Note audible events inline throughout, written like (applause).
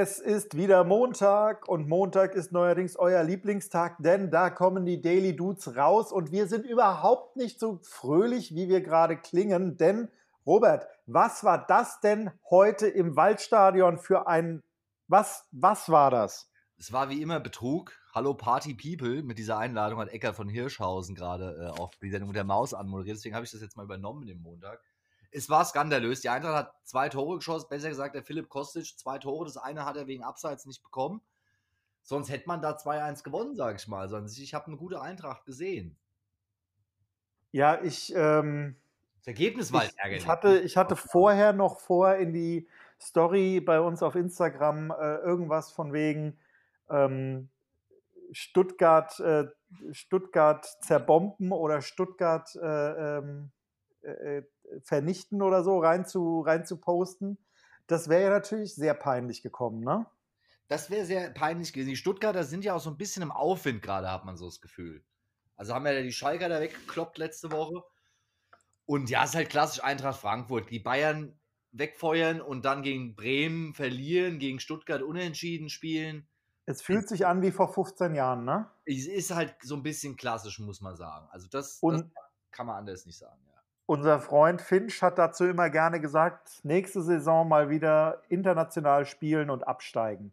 Es ist wieder Montag und Montag ist neuerdings euer Lieblingstag, denn da kommen die Daily Dudes raus und wir sind überhaupt nicht so fröhlich, wie wir gerade klingen. Denn, Robert, was war das denn heute im Waldstadion für ein. Was, was war das? Es war wie immer Betrug. Hallo Party People. Mit dieser Einladung hat Eckert von Hirschhausen gerade äh, auch die Sendung mit der Maus anmoderiert. Deswegen habe ich das jetzt mal übernommen den Montag es war skandalös. Die Eintracht hat zwei Tore geschossen, besser gesagt, der Philipp Kostic zwei Tore. Das eine hat er wegen Abseits nicht bekommen. Sonst hätte man da 2-1 gewonnen, sage ich mal. Sonst, ich habe eine gute Eintracht gesehen. Ja, ich. Ähm, das Ergebnis war ich, ärgerlich. Ich hatte, ich hatte vorher noch vor in die Story bei uns auf Instagram äh, irgendwas von wegen ähm, Stuttgart, äh, Stuttgart zerbomben oder Stuttgart äh, ähm, äh, vernichten oder so rein zu, rein zu posten. Das wäre ja natürlich sehr peinlich gekommen, ne? Das wäre sehr peinlich gewesen. Die Stuttgarter sind ja auch so ein bisschen im Aufwind gerade, hat man so das Gefühl. Also haben ja die Schalker da weggekloppt letzte Woche. Und ja, ist halt klassisch Eintracht Frankfurt. Die Bayern wegfeuern und dann gegen Bremen verlieren, gegen Stuttgart unentschieden spielen. Es fühlt sich an wie vor 15 Jahren, ne? Es ist halt so ein bisschen klassisch, muss man sagen. Also das, das kann man anders nicht sagen. Unser Freund Finch hat dazu immer gerne gesagt, nächste Saison mal wieder international spielen und absteigen.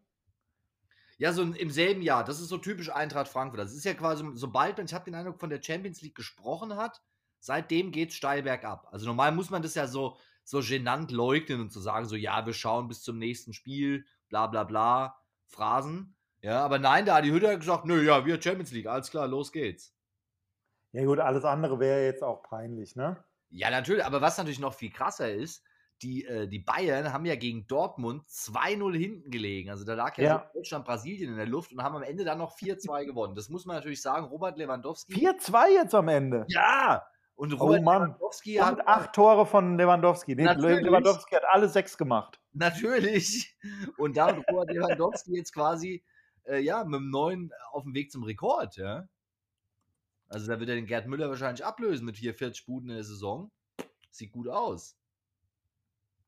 Ja, so im selben Jahr. Das ist so typisch Eintracht Frankfurt. Das ist ja quasi, sobald man, ich habe den Eindruck, von der Champions League gesprochen hat, seitdem geht es steil bergab. Also normal muss man das ja so, so genannt leugnen und zu so sagen, so ja, wir schauen bis zum nächsten Spiel, bla bla bla, Phrasen. Ja, aber nein, da hat die Hütte gesagt, nö, ja, wir Champions League, alles klar, los geht's. Ja gut, alles andere wäre jetzt auch peinlich, ne? Ja, natürlich, aber was natürlich noch viel krasser ist, die, äh, die Bayern haben ja gegen Dortmund 2-0 hinten gelegen. Also da lag ja, ja. So Deutschland, Brasilien in der Luft und haben am Ende dann noch 4-2 (laughs) gewonnen. Das muss man natürlich sagen. Robert Lewandowski. 4-2 jetzt am Ende. Ja! Und oh Robert oh Lewandowski und hat. acht Tore von Lewandowski. Natürlich. Lewandowski hat alle sechs gemacht. Natürlich. Und da hat Robert Lewandowski jetzt quasi äh, ja, mit dem neuen auf dem Weg zum Rekord, ja. Also da wird er den Gerd Müller wahrscheinlich ablösen mit 44 Buden in der Saison. Sieht gut aus.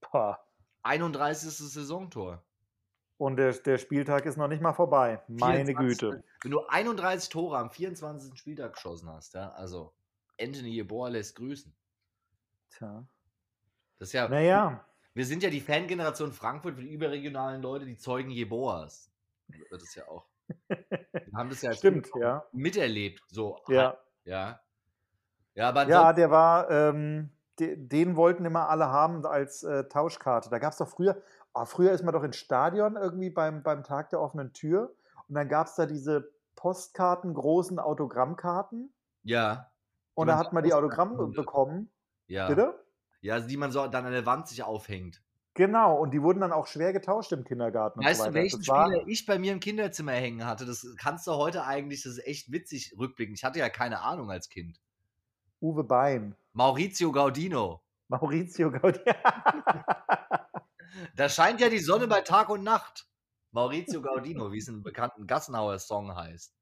Pah. 31. Saisontor. Und der, der Spieltag ist noch nicht mal vorbei. Meine 24, Güte. Wenn du 31 Tore am 24. Spieltag geschossen hast, ja, also Anthony Jeboa lässt grüßen. Tja. Das ist ja. Naja. Wir sind ja die Fangeneration Frankfurt für die überregionalen Leute, die Zeugen Jeboas. Das ist ja auch. Wir haben das ja Stimmt, ja. miterlebt. So, ja. ja. Ja, aber ja der war, ähm, de, den wollten immer alle haben als äh, Tauschkarte. Da gab es doch früher, oh, früher ist man doch ins Stadion irgendwie beim, beim Tag der offenen Tür und dann gab es da diese Postkarten, großen Autogrammkarten. Ja. Und da hat man die Autogramme bekommen. Ja. Bitte? Ja, also die man so dann an der Wand sich aufhängt. Genau, und die wurden dann auch schwer getauscht im Kindergarten. Weißt so du, welchen Spieler ich bei mir im Kinderzimmer hängen hatte? Das kannst du heute eigentlich, das ist echt witzig rückblicken. Ich hatte ja keine Ahnung als Kind. Uwe Bein. Maurizio Gaudino. (laughs) Maurizio Gaudino. da scheint ja die Sonne bei (laughs) Tag und Nacht. Maurizio Gaudino, wie es in einem bekannten Gassenhauer-Song heißt.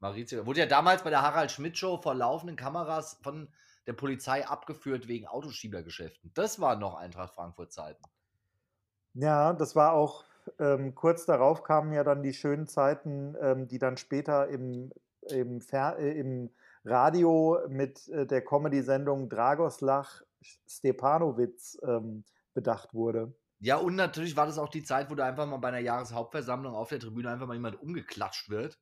Maurizio, wurde ja damals bei der Harald Schmidt Show vor laufenden Kameras von der Polizei abgeführt wegen Autoschiebergeschäften. Das waren noch Eintracht Frankfurt-Zeiten. Ja, das war auch ähm, kurz darauf kamen ja dann die schönen Zeiten, ähm, die dann später im, im, Fer äh, im Radio mit äh, der Comedy-Sendung Dragoslach Stepanowitz ähm, bedacht wurde. Ja, und natürlich war das auch die Zeit, wo da einfach mal bei einer Jahreshauptversammlung auf der Tribüne einfach mal jemand umgeklatscht wird.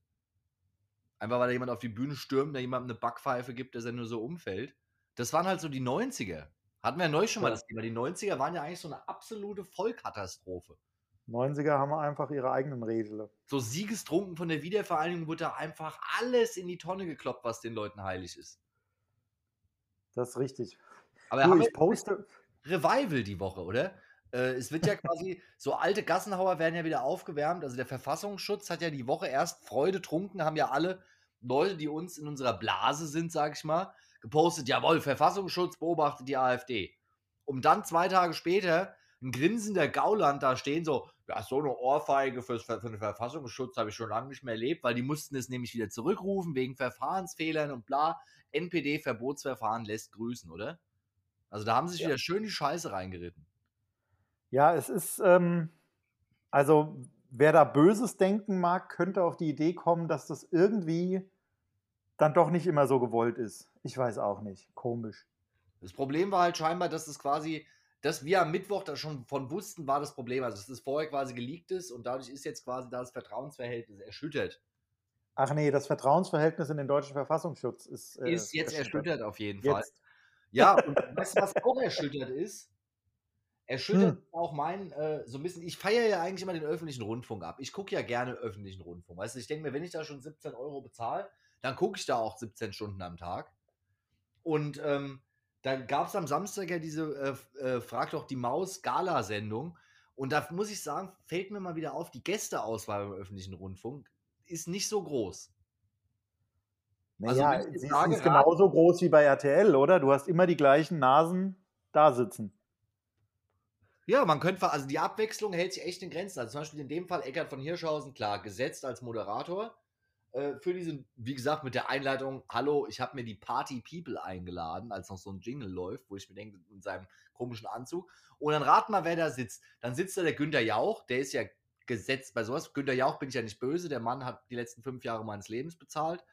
Einfach weil da jemand auf die Bühne stürmt, der jemandem eine Backpfeife gibt, dass er nur so umfällt. Das waren halt so die 90er. Hatten wir ja neu schon mal das Thema. Die 90er waren ja eigentlich so eine absolute Vollkatastrophe. 90er haben einfach ihre eigenen Regeln. So siegestrunken von der Wiedervereinigung wurde da einfach alles in die Tonne gekloppt, was den Leuten heilig ist. Das ist richtig. Aber du, ich poste. Revival die Woche, oder? Äh, es wird ja (laughs) quasi, so alte Gassenhauer werden ja wieder aufgewärmt. Also der Verfassungsschutz hat ja die Woche erst Freude trunken, haben ja alle Leute, die uns in unserer Blase sind, sag ich mal, gepostet, jawohl, Verfassungsschutz beobachtet die AfD. Um dann zwei Tage später ein grinsender Gauland da stehen, so, ja, so eine Ohrfeige für, für den Verfassungsschutz habe ich schon lange nicht mehr erlebt, weil die mussten es nämlich wieder zurückrufen wegen Verfahrensfehlern und bla. NPD-Verbotsverfahren lässt grüßen, oder? Also da haben sie sich ja. wieder schön die Scheiße reingeritten. Ja, es ist, ähm, also wer da Böses denken mag, könnte auf die Idee kommen, dass das irgendwie dann doch nicht immer so gewollt ist. Ich weiß auch nicht. Komisch. Das Problem war halt scheinbar, dass es quasi, dass wir am Mittwoch da schon von wussten, war das Problem. Also, dass das vorher quasi geleakt ist und dadurch ist jetzt quasi das Vertrauensverhältnis erschüttert. Ach nee, das Vertrauensverhältnis in den deutschen Verfassungsschutz ist. Äh, ist jetzt erschüttert. erschüttert auf jeden Fall. Jetzt. Ja, und weißt du, was auch erschüttert ist? Erschüttert hm. auch mein, äh, so ein bisschen, ich feiere ja eigentlich immer den öffentlichen Rundfunk ab. Ich gucke ja gerne öffentlichen Rundfunk. Weißt du, ich denke mir, wenn ich da schon 17 Euro bezahle, dann gucke ich da auch 17 Stunden am Tag. Und ähm, dann gab es am Samstag ja diese äh, äh, Frag doch die Maus Gala-Sendung. Und da muss ich sagen, fällt mir mal wieder auf, die Gästeauswahl im öffentlichen Rundfunk ist nicht so groß. Naja, also, sie ist genauso groß wie bei RTL, oder? Du hast immer die gleichen Nasen da sitzen. Ja, man könnte, also die Abwechslung hält sich echt in Grenzen. Also zum Beispiel in dem Fall Eckert von Hirschhausen, klar, gesetzt als Moderator. Äh, für diesen, wie gesagt, mit der Einleitung, hallo, ich habe mir die Party People eingeladen, als noch so ein Jingle läuft, wo ich mir denke, in seinem komischen Anzug. Und dann rat mal, wer da sitzt. Dann sitzt da der Günther Jauch, der ist ja gesetzt bei sowas. Günther Jauch bin ich ja nicht böse, der Mann hat die letzten fünf Jahre meines Lebens bezahlt,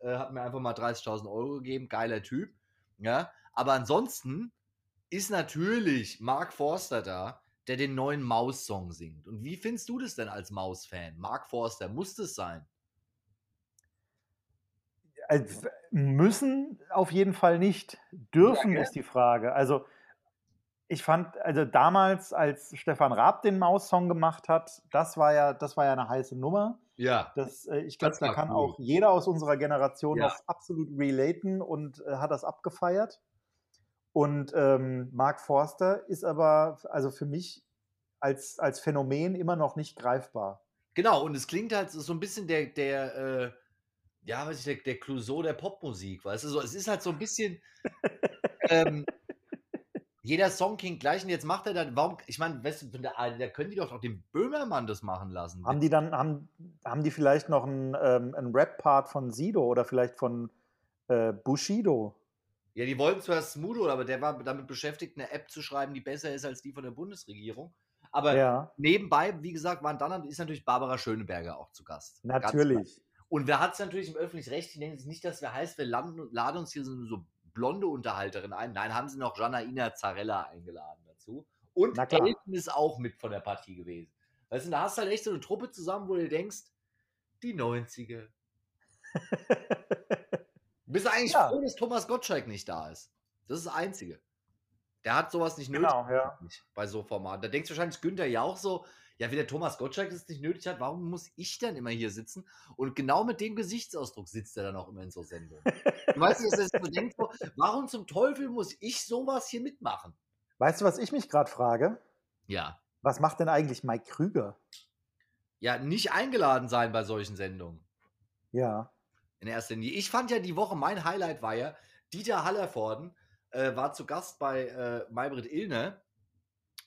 äh, hat mir einfach mal 30.000 Euro gegeben, geiler Typ. Ja, aber ansonsten ist natürlich Mark Forster da, der den neuen Maus-Song singt. Und wie findest du das denn als Maus-Fan? Mark Forster, muss das sein? Also, müssen auf jeden Fall nicht. Dürfen ja, ist die Frage. Also ich fand, also damals, als Stefan Raab den Maus-Song gemacht hat, das war ja, das war ja eine heiße Nummer. Ja. Das, äh, ich glaube, da kann cool. auch jeder aus unserer Generation ja. noch absolut relaten und äh, hat das abgefeiert. Und ähm, Mark Forster ist aber, also für mich als, als Phänomen immer noch nicht greifbar. Genau, und es klingt halt so ein bisschen der, der, äh, ja, weiß ich, der, der Clouseau der Popmusik, weißt du, so, es ist halt so ein bisschen, (laughs) ähm, jeder Song klingt gleich und jetzt macht er dann, warum, ich meine, da, da können die doch auch den Böhmermann das machen lassen. Haben die dann, haben, haben die vielleicht noch einen, ähm, einen Rap-Part von Sido oder vielleicht von äh, Bushido? Ja, die wollten zuerst Smudo, aber der war damit beschäftigt, eine App zu schreiben, die besser ist als die von der Bundesregierung. Aber ja. nebenbei, wie gesagt, waren dann ist natürlich Barbara Schöneberger auch zu Gast. Natürlich. Und wer hat es natürlich im öffentlich-rechtlichen, denken Sie nicht, dass wir heißt, wir landen, laden uns hier so, so blonde Unterhalterin ein. Nein, haben sie noch Janaina Zarella eingeladen dazu. Und Elton ist auch mit von der Partie gewesen. Weißt du, da hast du halt echt so eine Truppe zusammen, wo du denkst, die 90er. (laughs) Bist du eigentlich ja. froh, dass Thomas Gottschalk nicht da ist? Das ist das Einzige. Der hat sowas nicht nötig genau, ja. bei so Formaten. Da denkst du wahrscheinlich Günther ja auch so, ja, wie der Thomas Gottschalk es nicht nötig hat, warum muss ich denn immer hier sitzen? Und genau mit dem Gesichtsausdruck sitzt er dann auch immer in so Sendungen. weißt du, dass er so denkt, warum zum Teufel muss ich sowas hier mitmachen? Weißt du, was ich mich gerade frage? Ja. Was macht denn eigentlich Mike Krüger? Ja, nicht eingeladen sein bei solchen Sendungen. Ja in erster Linie. Ich fand ja die Woche, mein Highlight war ja, Dieter Hallervorden äh, war zu Gast bei äh, Maybrit Illner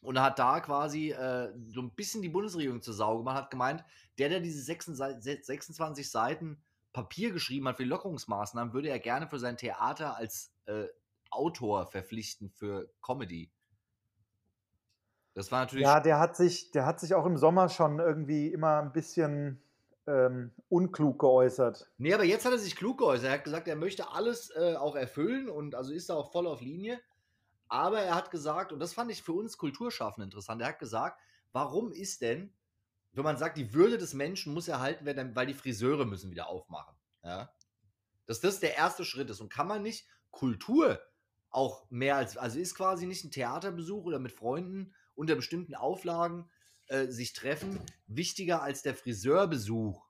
und hat da quasi äh, so ein bisschen die Bundesregierung zur Sau gemacht, hat gemeint, der, der diese 26 Seiten Papier geschrieben hat für die Lockerungsmaßnahmen, würde er gerne für sein Theater als äh, Autor verpflichten für Comedy. Das war natürlich. Ja, der hat sich, der hat sich auch im Sommer schon irgendwie immer ein bisschen ähm, unklug geäußert. Nee, aber jetzt hat er sich klug geäußert. Er hat gesagt, er möchte alles äh, auch erfüllen und also ist da auch voll auf Linie. Aber er hat gesagt, und das fand ich für uns Kulturschaffende interessant, er hat gesagt, warum ist denn, wenn man sagt, die Würde des Menschen muss erhalten werden, weil die Friseure müssen wieder aufmachen. Ja? Dass das der erste Schritt ist. Und kann man nicht Kultur auch mehr als, also ist quasi nicht ein Theaterbesuch oder mit Freunden unter bestimmten Auflagen äh, sich treffen, wichtiger als der Friseurbesuch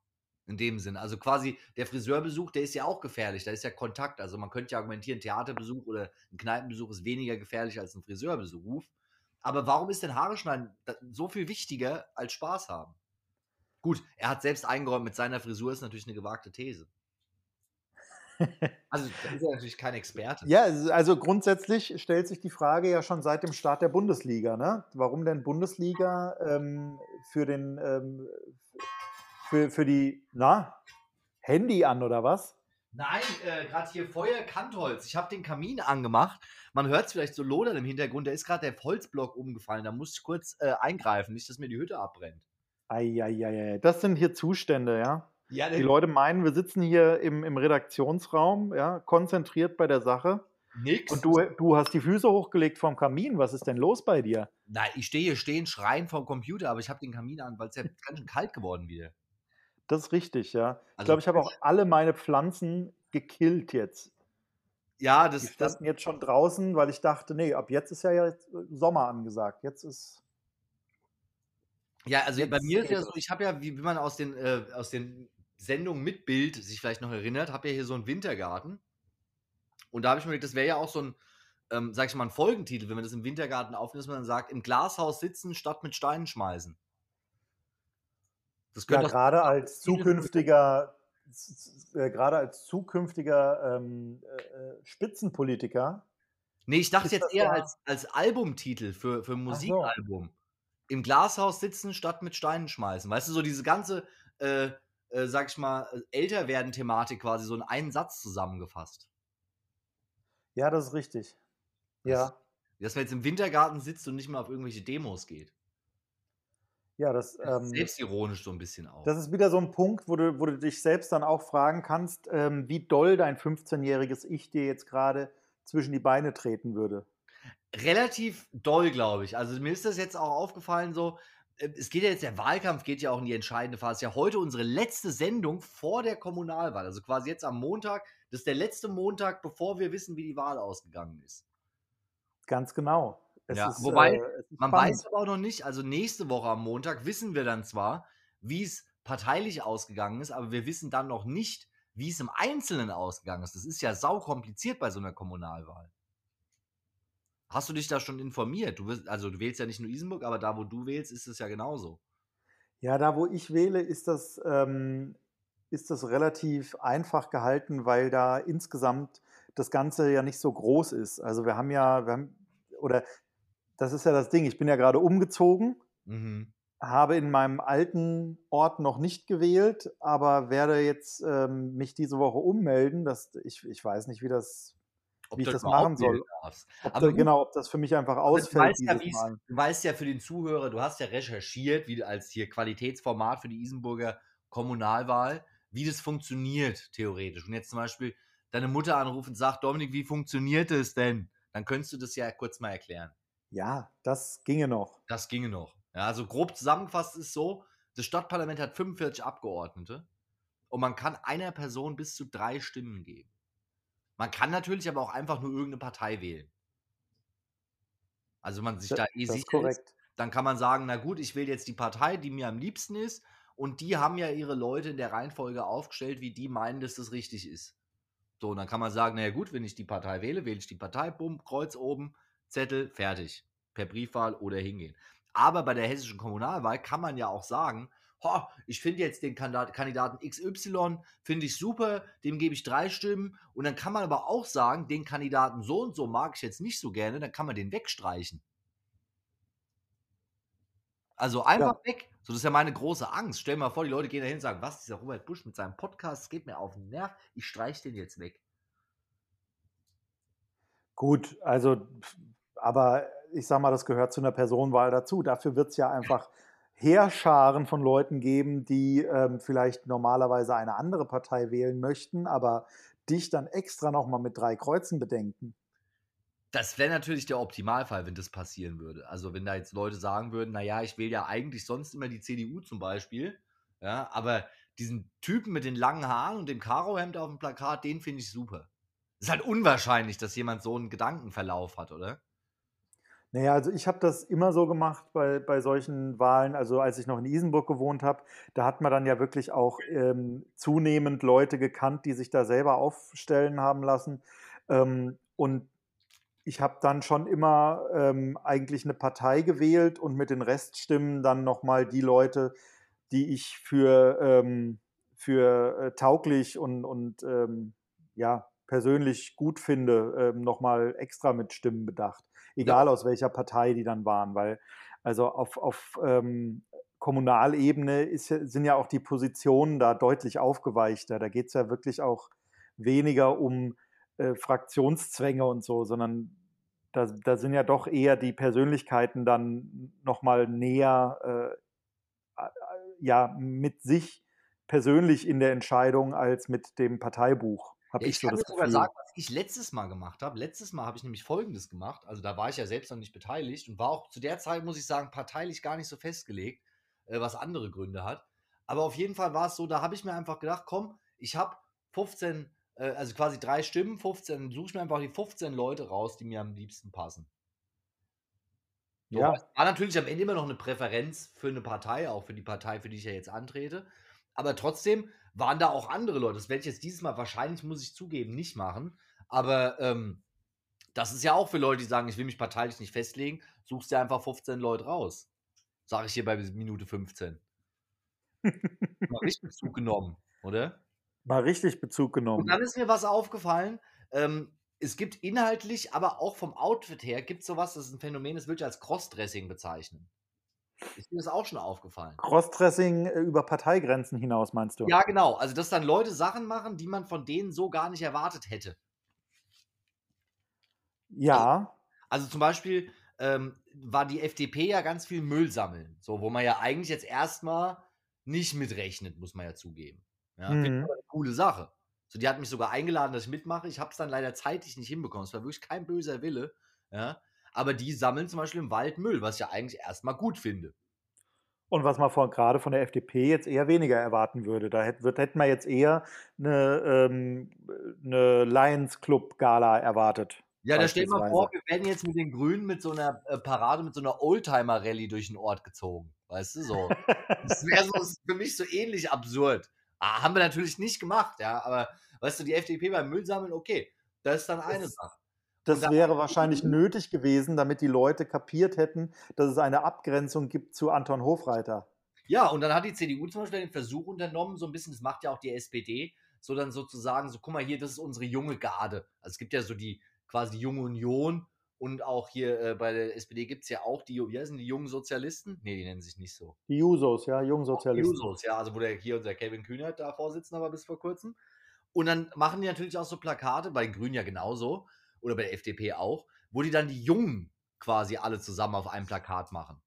in dem Sinn. Also quasi der Friseurbesuch, der ist ja auch gefährlich, da ist ja Kontakt. Also man könnte ja argumentieren, Theaterbesuch oder ein Kneipenbesuch ist weniger gefährlich als ein Friseurbesuch. Aber warum ist denn Haare schneiden so viel wichtiger als Spaß haben? Gut, er hat selbst eingeräumt, mit seiner Frisur ist natürlich eine gewagte These. Also, da ist er natürlich kein Experte. Ja, also grundsätzlich stellt sich die Frage ja schon seit dem Start der Bundesliga. Ne? Warum denn Bundesliga ähm, für, den, ähm, für, für die, na, Handy an oder was? Nein, äh, gerade hier Feuer, Kantholz. Ich habe den Kamin angemacht. Man hört es vielleicht so lodern im Hintergrund. Da ist gerade der Holzblock umgefallen. Da muss ich kurz äh, eingreifen, nicht, dass mir die Hütte abbrennt. Eieiei, das sind hier Zustände, ja. Ja, Die Leute meinen, wir sitzen hier im, im Redaktionsraum, ja, konzentriert bei der Sache. nix. Und du, du hast die Füße hochgelegt vom Kamin. Was ist denn los bei dir? Nein, ich stehe hier stehen, schreien vom Computer, aber ich habe den Kamin an, weil es ja ganz schön kalt geworden wieder. Das ist richtig, ja. Ich Also- glaube, ich habe auch alle meine Pflanzen gekillt jetzt. Ja, Die das, das, standen jetzt schon draußen, weil ich dachte, nee, ab jetzt ist ja jetzt Sommer angesagt. Jetzt ist. ja, also bei mir ist ja so, ich habe ja, wie, wie man aus den, äh, aus den Sendungen mit Bild sich vielleicht noch erinnert, habe ja hier so einen Wintergarten. Und da habe ich mir gedacht, das wäre ja auch so ein, ähm, sag ich mal, ein Folgentitel, wenn man das im Wintergarten aufnimmt, dass man dann sagt, im Glashaus sitzen statt mit Steinen schmeißen. Ja, gerade als zukünftiger, äh, gerade als zukünftiger ähm, äh, äh, Spitzenpolitiker. Nee, ich dachte jetzt eher als, als Albumtitel für, für ein so. Musikalbum. Im Glashaus sitzen statt mit Steinen schmeißen. Weißt du, so diese ganze, äh, äh, sag ich mal, äh, älter werden Thematik quasi so in einen Satz zusammengefasst. Ja, das ist richtig. Das- Ja, Dass man jetzt im Wintergarten sitzt und nicht mal auf irgendwelche Demos geht. Ja, das, ähm, Selbstironisch so ein bisschen auch. das ist wieder so ein Punkt, wo du, wo du dich selbst dann auch fragen kannst, ähm, wie doll dein 15-jähriges Ich dir jetzt gerade zwischen die Beine treten würde. relativ doll, glaube ich. Also mir ist das jetzt auch aufgefallen, so, äh, es geht ja jetzt, der Wahlkampf geht ja auch in die entscheidende Phase. Ja heute unsere letzte Sendung vor der Kommunalwahl. Also quasi jetzt am Montag. Das ist der letzte Montag, bevor wir wissen, wie die Wahl ausgegangen ist. Ganz genau. Ja, ist, wobei, äh, Man spannend. weiß aber auch noch nicht, also nächste Woche am Montag wissen wir dann zwar, wie es parteilich ausgegangen ist, aber wir wissen dann noch nicht, wie es im Einzelnen ausgegangen ist. Das ist ja sau kompliziert bei so einer Kommunalwahl. Hast du dich da schon informiert? Du wirst, also du wählst ja nicht nur Isenburg, aber da, wo du wählst, ist es ja genauso. Ja, da wo ich wähle, ist das, ähm, ist das relativ einfach gehalten, weil da insgesamt das Ganze ja nicht so groß ist. Also wir haben ja, wir haben, oder das ist ja das Ding, ich bin ja gerade umgezogen, Mhm. habe in meinem alten Ort noch nicht gewählt, aber werde jetzt ähm, mich diese Woche ummelden. Dass ich, ich weiß nicht, wie das, Ob wie ich das machen soll. Ob Aber da, genau, ob das für mich einfach ausfällt du weißt, ja, du weißt ja für den Zuhörer, du hast ja recherchiert, wie als hier Qualitätsformat für die Isenburger Kommunalwahl, wie das funktioniert, theoretisch. Und jetzt zum Beispiel deine Mutter anruft und sagt, Dominik, wie funktioniert es denn? Dann könntest du das ja kurz mal erklären. Ja, das ginge noch. Das ginge noch. Ja, also grob zusammengefasst ist so, das Stadtparlament hat 45 Abgeordnete und man kann einer Person bis zu drei Stimmen geben. Man kann natürlich aber auch einfach nur irgendeine Partei wählen. Also wenn man sich da eh das sicher ist korrekt. ist, dann kann man sagen, na gut, ich wähle jetzt die Partei, die mir am liebsten ist und die haben ja ihre Leute in der Reihenfolge aufgestellt, wie die meinen, dass das richtig ist. So, und dann kann man sagen, naja gut, wenn ich die Partei wähle, wähle ich die Partei, bumm, Kreuz oben, Zettel, fertig. Per Briefwahl oder hingehen. Aber bei der hessischen Kommunalwahl kann man ja auch sagen, "Ho, ich finde jetzt den Kandidat- Kandidaten XY, finde ich super, dem gebe ich drei Stimmen. Und dann kann man aber auch sagen, den Kandidaten so und so mag ich jetzt nicht so gerne, dann kann man den wegstreichen. Also einfach weg. So, das ist ja meine große Angst. Stell dir mal vor, die Leute gehen dahin und sagen, was, dieser Robert Busch mit seinem Podcast, das geht mir auf den Nerv, ich streiche den jetzt weg. Gut, also, aber ich sag mal, das gehört zu einer Personenwahl dazu. Dafür wird es ja einfach Heerscharen von Leuten geben, die ähm, vielleicht normalerweise eine andere Partei wählen möchten, aber dich dann extra nochmal mit drei Kreuzen bedenken. Das wäre natürlich der Optimalfall, wenn das passieren würde. Also wenn da jetzt Leute sagen würden, naja, ich wähle ja eigentlich sonst immer die CDU zum Beispiel, ja, aber diesen Typen mit den langen Haaren und dem Karohemd auf dem Plakat, den finde ich super. ist halt unwahrscheinlich, dass jemand so einen Gedankenverlauf hat, oder? Naja, also ich habe das immer so gemacht bei, bei solchen Wahlen. Also als ich noch in Isenburg gewohnt habe, da hat man dann ja wirklich auch ähm, zunehmend Leute gekannt, die sich da selber aufstellen haben lassen. Ähm, und ich habe dann schon immer ähm, eigentlich eine Partei gewählt und mit den Reststimmen dann nochmal die Leute, die ich für, ähm, für äh, tauglich und, und ähm, ja, persönlich gut finde, ähm, nochmal extra mit Stimmen bedacht. Egal aus welcher Partei die dann waren, weil also auf, auf ähm, Kommunalebene ist, ja- sind ja auch die Positionen da deutlich aufgeweichter. Da geht es ja wirklich auch weniger um äh, Fraktionszwänge und so, sondern da, da, sind ja doch eher die Persönlichkeiten dann nochmal näher äh, ja, mit sich persönlich in der Entscheidung als mit dem Parteibuch. Hab ich, ich so kann das sogar sagen, was ich letztes Mal gemacht habe. Letztes Mal habe ich nämlich Folgendes gemacht. Also da war ich ja selbst noch nicht beteiligt und war auch zu der Zeit, muss ich sagen, parteilich gar nicht so festgelegt, äh, was andere Gründe hat. Aber auf jeden Fall war es so, da habe ich mir einfach gedacht, komm, ich habe 15, äh, also quasi drei Stimmen, 15, suche ich mir einfach die 15 Leute raus, die mir am liebsten passen. So, ja. War natürlich am Ende immer noch eine Präferenz für eine Partei, auch für die Partei, für die ich ja jetzt antrete. Aber trotzdem waren da auch andere Leute. Das werde ich jetzt dieses Mal wahrscheinlich, muss ich zugeben, nicht machen. Aber ähm, das ist ja auch für Leute, die sagen, ich will mich parteilich nicht festlegen, suchst dir einfach 15 Leute raus. Sage ich hier bei Minute 15. (laughs) Mal richtig Bezug genommen, oder? Mal richtig Bezug genommen. Und dann ist mir was aufgefallen. Ähm, es gibt inhaltlich, aber auch vom Outfit her, gibt es sowas, das ist ein Phänomen, das würde ich als Crossdressing bezeichnen. Ist mir das auch schon aufgefallen. Crossdressing äh, über Parteigrenzen hinaus, meinst du? Ja, genau. Also, dass dann Leute Sachen machen, die man von denen so gar nicht erwartet hätte. Ja. Also, also zum Beispiel ähm, war die FDP ja ganz viel Müll sammeln. So, wo man ja eigentlich jetzt erstmal nicht mitrechnet, muss man ja zugeben. Ja, mhm. finde ich eine coole Sache. So, die hat mich sogar eingeladen, dass ich mitmache. Ich habe es dann leider zeitlich nicht hinbekommen. Es war wirklich kein böser Wille. Ja. Aber die sammeln zum Beispiel im Wald Müll, was ich ja eigentlich erstmal gut finde. Und was man von, gerade von der FDP jetzt eher weniger erwarten würde. Da hätte, hätten wir jetzt eher eine, ähm, eine Lions Club Gala erwartet. Ja, da steht mal vor, wir werden jetzt mit den Grünen mit so einer äh, Parade, mit so einer Oldtimer-Rallye durch den Ort gezogen. Weißt du, so. das wäre so, für mich so ähnlich absurd. Ah, haben wir natürlich nicht gemacht, ja, aber weißt du, die FDP beim Müll sammeln, okay, das ist dann eine das, Sache. Das wäre wahrscheinlich nötig gewesen, damit die Leute kapiert hätten, dass es eine Abgrenzung gibt zu Anton Hofreiter. Ja, und dann hat die CDU zum Beispiel den Versuch unternommen, so ein bisschen, das macht ja auch die SPD, so dann sozusagen, so guck mal hier, das ist unsere junge Garde. Also es gibt ja so die quasi die junge Union und auch hier äh, bei der SPD gibt es ja auch die, wie heißen die jungen Sozialisten? Nee, die nennen sich nicht so. Die Jusos, ja, jungen Sozialisten. Die Jusos, ja, also wo der hier unser Kevin Kühnert da Vorsitzender war bis vor kurzem. Und dann machen die natürlich auch so Plakate, bei den Grünen ja genauso, oder bei der FDP auch, wo die dann die Jungen quasi alle zusammen auf einem Plakat machen.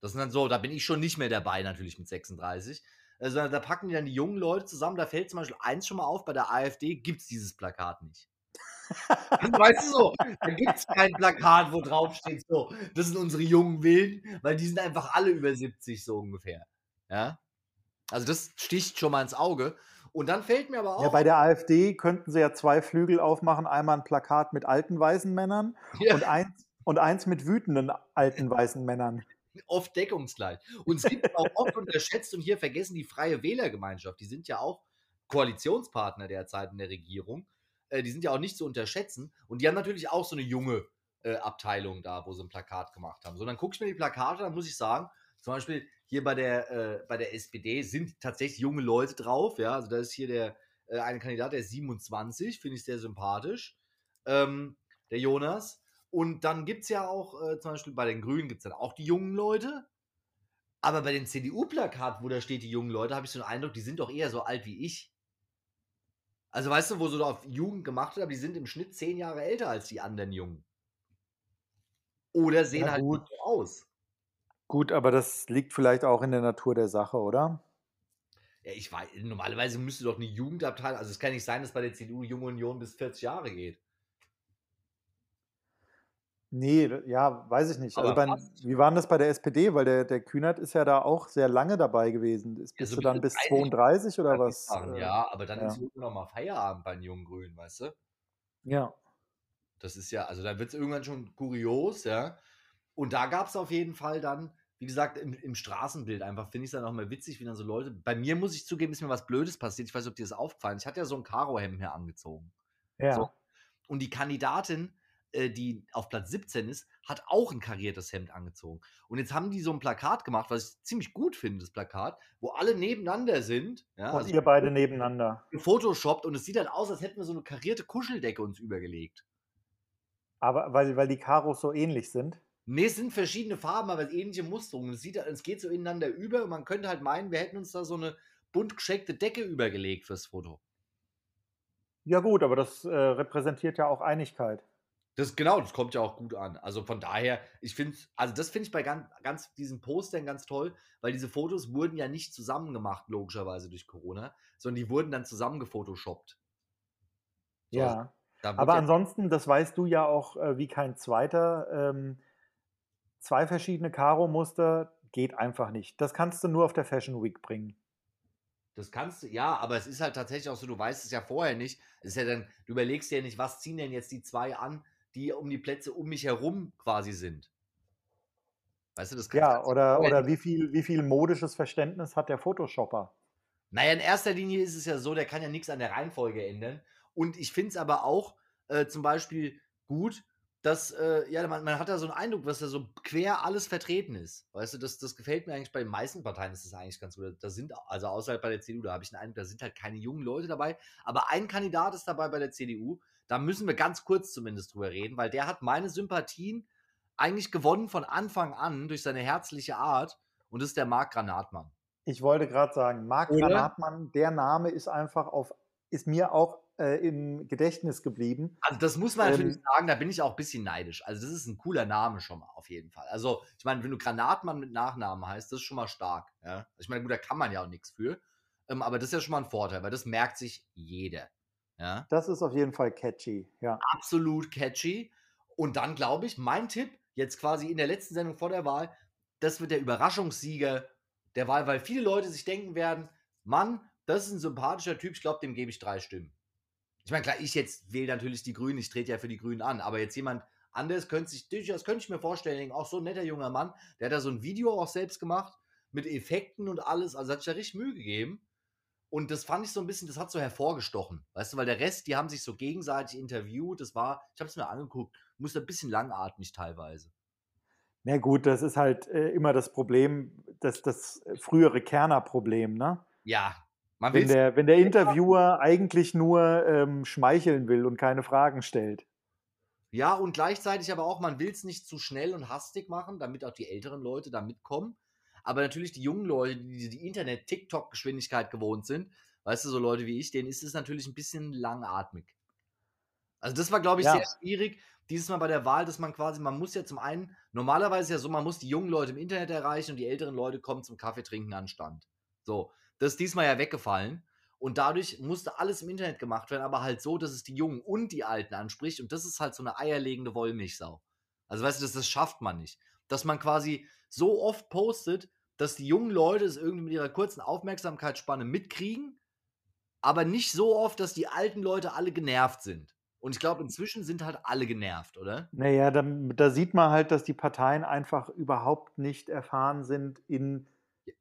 Das sind dann so, da bin ich schon nicht mehr dabei, natürlich mit 36. Also da packen die dann die jungen Leute zusammen. Da fällt zum Beispiel eins schon mal auf, bei der AfD gibt es dieses Plakat nicht (laughs) (laughs) weißt du so, da gibt es kein Plakat, wo drauf steht, so, das sind unsere jungen Wilden, weil die sind einfach alle über 70 so ungefähr. Ja. Also das sticht schon mal ins Auge. Und dann fällt mir aber auch. Ja, bei der AfD könnten sie ja zwei Flügel aufmachen: einmal ein Plakat mit alten weißen Männern ja. und, eins, und eins mit wütenden alten weißen Männern. Oft deckungsgleich. Und es gibt auch oft unterschätzt und hier vergessen die Freie Wählergemeinschaft. Die sind ja auch Koalitionspartner derzeit in der Regierung äh, die sind ja auch nicht zu unterschätzen. Und die haben natürlich auch so eine junge äh, Abteilung da, wo sie ein Plakat gemacht haben. So, dann gucke ich mir die Plakate, dann muss ich sagen, zum Beispiel hier bei der, äh, bei der SPD sind tatsächlich junge Leute drauf. Ja, also da ist hier der äh, eine Kandidat, der ist 27, finde ich sehr sympathisch. Ähm, der Jonas. Und dann gibt es ja auch, äh, zum Beispiel bei den Grünen gibt es dann auch die jungen Leute. Aber bei dem CDU-Plakat, wo da steht die jungen Leute, habe ich so den Eindruck, die sind doch eher so alt wie ich. Also weißt du, wo da auf Jugend gemacht haben, die sind im Schnitt zehn Jahre älter als die anderen Jungen. Oder sehen ja, halt gut so aus. Gut, aber das liegt vielleicht auch in der Natur der Sache, oder? Ja, ich weiß, normalerweise müsste doch eine Jugendabteilung, also es kann nicht sein, dass bei der CDU Junge Union bis 40 Jahre geht. Nee, ja, weiß ich nicht. Also bei, wie war denn das bei der SPD? Weil der, der Kühnert ist ja da auch sehr lange dabei gewesen. Bist ja, so du dann bis 32 oder was? Sagen, ja, aber dann ja. ist irgendwann mal Feierabend bei den jungen Grünen, weißt du? Ja. Das ist ja, also da wird es irgendwann schon kurios, ja. Und da gab es auf jeden Fall dann, wie gesagt, im, im Straßenbild einfach, finde ich es dann auch mal witzig, wie dann so Leute. Bei mir muss ich zugeben, ist mir was Blödes passiert. Ich weiß nicht, ob dir das aufgefallen ist. Ich hatte ja so ein Karohemd hier angezogen. Ja. So. Und die Kandidatin äh, die auf Platz 17 ist, hat auch ein kariertes Hemd angezogen. Und jetzt haben die so ein Plakat gemacht, was ich ziemlich gut finde, das Plakat, wo alle nebeneinander sind. Ja, und also ihr beide nebeneinander. Photoshoppt und es sieht dann aus, als hätten wir so eine karierte Kuscheldecke uns übergelegt. Aber weil, weil die Karos so ähnlich sind? Nee, es sind verschiedene Farben, aber ähnliche Musterungen. Es, sieht, es geht so ineinander über und man könnte halt meinen, wir hätten uns da so eine bunt gescheckte Decke übergelegt fürs Foto. Ja gut, aber das äh, repräsentiert ja auch Einigkeit. Das genau, das kommt ja auch gut an. Also von daher, ich finde, also das finde ich bei ganz, ganz diesen Postern ganz toll, weil diese Fotos wurden ja nicht zusammen gemacht, logischerweise durch Corona, sondern die wurden dann zusammen gefotoshoppt. So, ja. Also, aber ansonsten, das weißt du ja auch äh, wie kein zweiter, ähm, zwei verschiedene Karo-Muster geht einfach nicht. Das kannst du nur auf der Fashion Week bringen. Das kannst du, ja, aber es ist halt tatsächlich auch so, du weißt es ja vorher nicht. Es ist ja dann, du überlegst dir ja nicht, was ziehen denn jetzt die zwei an, die um die Plätze um mich herum quasi sind. Weißt du, das Ja, oder, oder wie, viel, wie viel modisches Verständnis hat der Photoshopper? Naja, in erster Linie ist es ja so, der kann ja nichts an der Reihenfolge ändern. Und ich finde es aber auch äh, zum Beispiel gut, dass, äh, ja, man, man, hat da so einen Eindruck, dass da so quer alles vertreten ist. Weißt du, das, das gefällt mir eigentlich bei den meisten Parteien, ist das eigentlich ganz gut. Da sind, also außerhalb bei der CDU, da habe ich den Eindruck, da sind halt keine jungen Leute dabei. Aber ein Kandidat ist dabei bei der CDU. Da müssen wir ganz kurz zumindest drüber reden, weil der hat meine Sympathien eigentlich gewonnen von Anfang an durch seine herzliche Art. Und das ist der Marc Granatmann. Ich wollte gerade sagen, Marc Granatmann, der Name ist einfach auf, ist mir auch äh, im Gedächtnis geblieben. Also das muss man natürlich ähm, sagen, da bin ich auch ein bisschen neidisch. Also das ist ein cooler Name schon mal auf jeden Fall. Also ich meine, wenn du Granatmann mit Nachnamen heißt, das ist schon mal stark. Ja? Also ich meine, gut, da kann man ja auch nichts für. Ähm, aber das ist ja schon mal ein Vorteil, weil das merkt sich jeder. Ja? Das ist auf jeden Fall catchy, ja. Absolut catchy. Und dann glaube ich, mein Tipp, jetzt quasi in der letzten Sendung vor der Wahl, das wird der Überraschungssieger der Wahl, weil viele Leute sich denken werden, Mann, das ist ein sympathischer Typ, ich glaube, dem gebe ich drei Stimmen. Ich meine, klar, ich jetzt wähle natürlich die Grünen, ich trete ja für die Grünen an, aber jetzt jemand anderes könnte sich durchaus, könnte ich mir vorstellen, auch so ein netter junger Mann, der hat da so ein Video auch selbst gemacht, mit Effekten und alles, also hat sich da richtig Mühe gegeben. Und das fand ich so ein bisschen, das hat so hervorgestochen, weißt du, weil der Rest, die haben sich so gegenseitig interviewt, das war, ich habe es mir angeguckt, musste ein bisschen langatmig teilweise. Na gut, das ist halt äh, immer das Problem, das, das frühere Kerner-Problem, ne? Ja, wenn der, wenn der Interviewer eigentlich nur ähm, schmeicheln will und keine Fragen stellt. Ja, und gleichzeitig aber auch, man will es nicht zu schnell und hastig machen, damit auch die älteren Leute da mitkommen. Aber natürlich die jungen Leute, die die Internet-TikTok-Geschwindigkeit gewohnt sind, weißt du, so Leute wie ich, denen ist es natürlich ein bisschen langatmig. Also das war, glaube ich, ja. sehr schwierig, dieses Mal bei der Wahl, dass man quasi, man muss ja zum einen, normalerweise ja so, man muss die jungen Leute im Internet erreichen und die älteren Leute kommen zum Kaffee trinken an Stand. So, das ist diesmal ja weggefallen. Und dadurch musste alles im Internet gemacht werden, aber halt so, dass es die Jungen und die Alten anspricht. Und das ist halt so eine eierlegende Wollmilchsau. Also weißt du, das, das schafft man nicht. Dass man quasi so oft postet, dass die jungen Leute es irgendwie mit ihrer kurzen Aufmerksamkeitsspanne mitkriegen, aber nicht so oft, dass die alten Leute alle genervt sind. Und ich glaube, inzwischen sind halt alle genervt, oder? Naja, da, da sieht man halt, dass die Parteien einfach überhaupt nicht erfahren sind in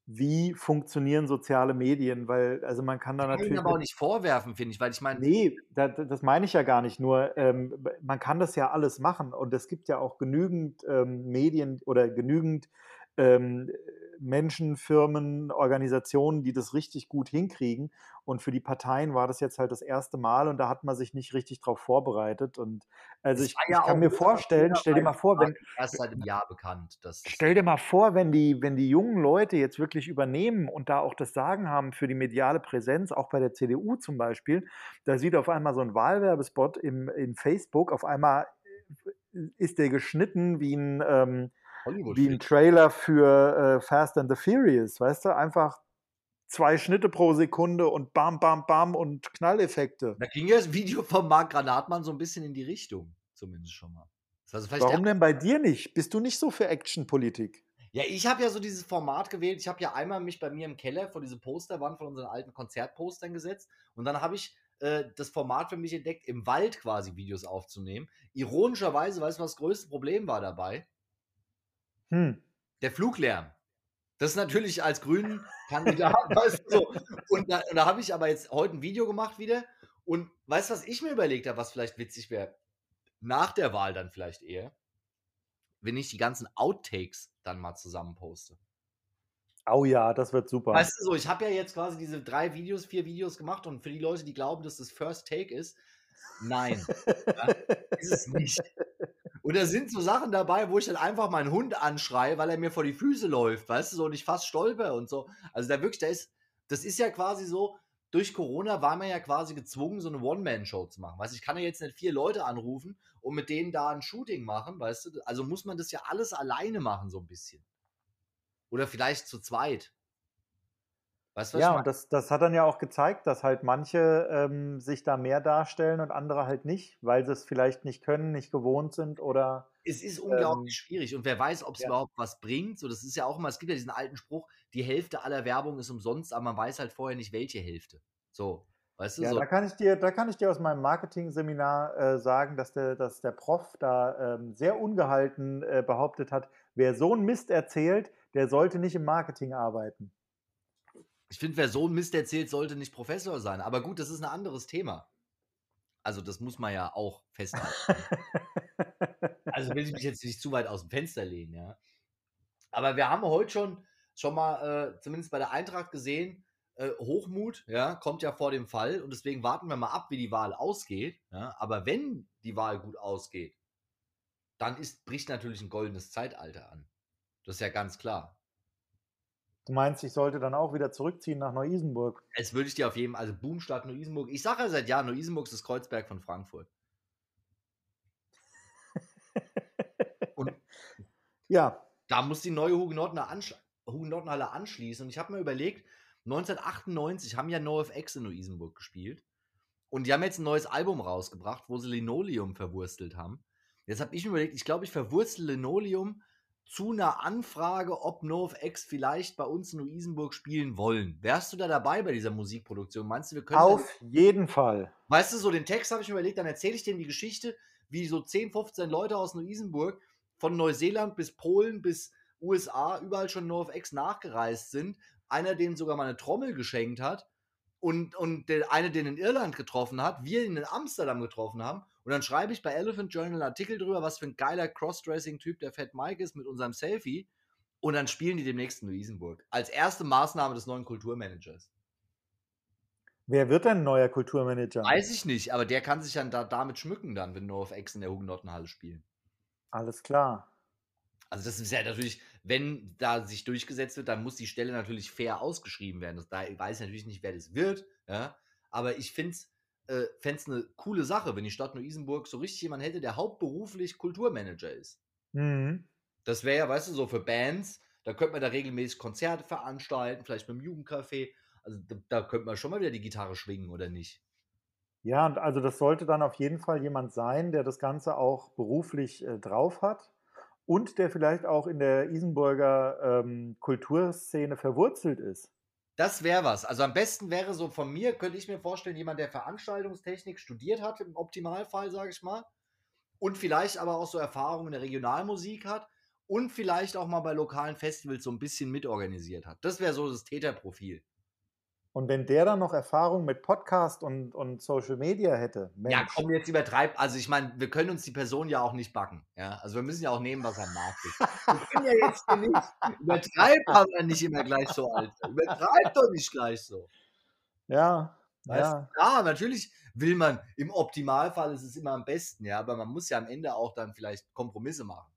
wie funktionieren soziale Medien, weil also man kann da das natürlich. Kann aber auch nicht vorwerfen, finde ich, weil ich meine. Nee, da, das meine ich ja gar nicht. Nur ähm, man kann das ja alles machen und es gibt ja auch genügend ähm, Medien oder genügend ähm, Menschen, Firmen, Organisationen, die das richtig gut hinkriegen. Und für die Parteien war das jetzt halt das erste Mal und da hat man sich nicht richtig drauf vorbereitet. Und also ich, ja ich kann mir vorstellen, stell dir mal vor, wenn. Erst seit einem Jahr bekannt. stell dir mal vor, wenn die, wenn die jungen Leute jetzt wirklich übernehmen und da auch das Sagen haben für die mediale Präsenz, auch bei der CDU zum Beispiel, da sieht auf einmal so ein Wahlwerbespot im, in Facebook, auf einmal ist der geschnitten wie ein. Ähm, wie ein Trailer für äh, Fast and the Furious, weißt du? Einfach zwei Schnitte pro Sekunde und bam, bam, bam und Knalleffekte. Da ging ja das Video von Marc Granatmann so ein bisschen in die Richtung, zumindest schon mal. Also Warum denn bei dir nicht? Bist du nicht so für Actionpolitik? Ja, ich habe ja so dieses Format gewählt. Ich habe ja einmal mich bei mir im Keller vor diese Posterwand von unseren alten Konzertpostern gesetzt und dann habe ich äh, das Format für mich entdeckt, im Wald quasi Videos aufzunehmen. Ironischerweise, weißt du, was das größte Problem war dabei? Hm. Der Fluglärm. Das ist natürlich als grünen (laughs) Kandidat, weißt du, so. Und da, da habe ich aber jetzt heute ein Video gemacht wieder. Und weißt du, was ich mir überlegt habe, was vielleicht witzig wäre? Nach der Wahl dann vielleicht eher, wenn ich die ganzen Outtakes dann mal zusammen poste. Oh ja, das wird super. Weißt du so, ich habe ja jetzt quasi diese drei Videos, vier Videos gemacht und für die Leute, die glauben, dass das First Take ist, nein, ja, ist es nicht. Und da sind so Sachen dabei, wo ich dann einfach meinen Hund anschreie, weil er mir vor die Füße läuft, weißt du, so und ich fast stolper und so. Also da wirklich, da ist, das ist ja quasi so, durch Corona war man ja quasi gezwungen, so eine One-Man-Show zu machen. Weißt du, ich kann ja jetzt nicht vier Leute anrufen und mit denen da ein Shooting machen, weißt du? Also muss man das ja alles alleine machen, so ein bisschen. Oder vielleicht zu zweit. Weißt ja, und das, das hat dann ja auch gezeigt, dass halt manche ähm, sich da mehr darstellen und andere halt nicht, weil sie es vielleicht nicht können, nicht gewohnt sind oder. Es ist unglaublich ähm, schwierig und wer weiß, ob es ja. überhaupt was bringt. So, das ist ja auch immer, es gibt ja diesen alten Spruch, die Hälfte aller Werbung ist umsonst, aber man weiß halt vorher nicht, welche Hälfte. So, weißt du? Ja, so. da kann ich dir, da kann ich dir aus meinem Marketing-Seminar äh, sagen, dass der, dass der Prof da ähm, sehr ungehalten äh, behauptet hat, wer so einen Mist erzählt, der sollte nicht im Marketing arbeiten. Ich finde, wer so einen Mist erzählt, sollte nicht Professor sein. Aber gut, das ist ein anderes Thema. Also, das muss man ja auch festhalten. also, will ich mich jetzt nicht zu weit aus dem Fenster lehnen, ja. Aber wir haben heute schon, schon mal, äh, zumindest bei der Eintracht gesehen, äh, Hochmut, ja, kommt ja vor dem Fall. Und deswegen warten wir mal ab, wie die Wahl ausgeht. Ja. Aber wenn die Wahl gut ausgeht, dann ist, bricht natürlich ein goldenes Zeitalter an. Das ist ja ganz klar. Du meinst, ich sollte dann auch wieder zurückziehen nach Neu-Isenburg? Es würde ich dir auf jeden Fall, also Boomstadt Neu-Isenburg. Ich sage ja seit Jahren, Neu-Isenburg ist das Kreuzberg von Frankfurt. Und (laughs) ja. Da muss die neue Hugenottenhalle anschließen. Und ich habe mir überlegt, 1998 haben ja NoFX in Neu-Isenburg gespielt. Und die haben jetzt ein neues Album rausgebracht, wo sie Linoleum verwurstelt haben. Jetzt habe ich mir überlegt, ich glaube, ich verwurstel Linoleum zu einer Anfrage, ob NoFX vielleicht bei uns in Luisenburg spielen wollen. Wärst du da dabei bei dieser Musikproduktion? Meinst du, wir können. Auf dann, jeden Fall. Weißt du, so den Text habe ich mir überlegt, dann erzähle ich denen die Geschichte, wie so 10, 15 Leute aus Luisenburg von Neuseeland bis Polen bis USA überall schon NoFX nachgereist sind. Einer denen sogar mal eine Trommel geschenkt hat und, und der eine den in Irland getroffen hat, wir ihn in Amsterdam getroffen haben. Und dann schreibe ich bei Elephant Journal einen Artikel drüber, was für ein geiler Crossdressing-Typ der Fat Mike ist mit unserem Selfie. Und dann spielen die demnächst in Luisenburg. Als erste Maßnahme des neuen Kulturmanagers. Wer wird denn neuer Kulturmanager? Weiß ich nicht, aber der kann sich dann da, damit schmücken, dann, wenn NoFX in der Hugenottenhalle spielen. Alles klar. Also, das ist ja natürlich, wenn da sich durchgesetzt wird, dann muss die Stelle natürlich fair ausgeschrieben werden. Das, da weiß ich natürlich nicht, wer das wird, ja. Aber ich finde es äh, fände es eine coole Sache, wenn die Stadt Neu-Isenburg so richtig jemanden hätte, der hauptberuflich Kulturmanager ist. Mhm. Das wäre ja, weißt du, so für Bands, da könnte man da regelmäßig Konzerte veranstalten, vielleicht mit dem Jugendcafé. Also da, da könnte man schon mal wieder die Gitarre schwingen, oder nicht? Ja, und also das sollte dann auf jeden Fall jemand sein, der das Ganze auch beruflich äh, drauf hat und der vielleicht auch in der Isenburger ähm, Kulturszene verwurzelt ist. Das wäre was. Also am besten wäre so von mir, könnte ich mir vorstellen, jemand, der Veranstaltungstechnik studiert hat, im Optimalfall, sage ich mal. Und vielleicht aber auch so Erfahrungen in der Regionalmusik hat und vielleicht auch mal bei lokalen Festivals so ein bisschen mitorganisiert hat. Das wäre so das Täterprofil. Und wenn der dann noch Erfahrung mit Podcast und, und Social Media hätte. Mensch. Ja, komm, jetzt übertreib. Also, ich meine, wir können uns die Person ja auch nicht backen. Ja? Also, wir müssen ja auch nehmen, was er mag. Wir können ja jetzt nicht. (laughs) Übertreib aber nicht immer gleich so, Alter. Übertreib doch nicht gleich so. Ja. Weißt, ja. ja, natürlich will man, im Optimalfall ist es immer am besten, ja, aber man muss ja am Ende auch dann vielleicht Kompromisse machen.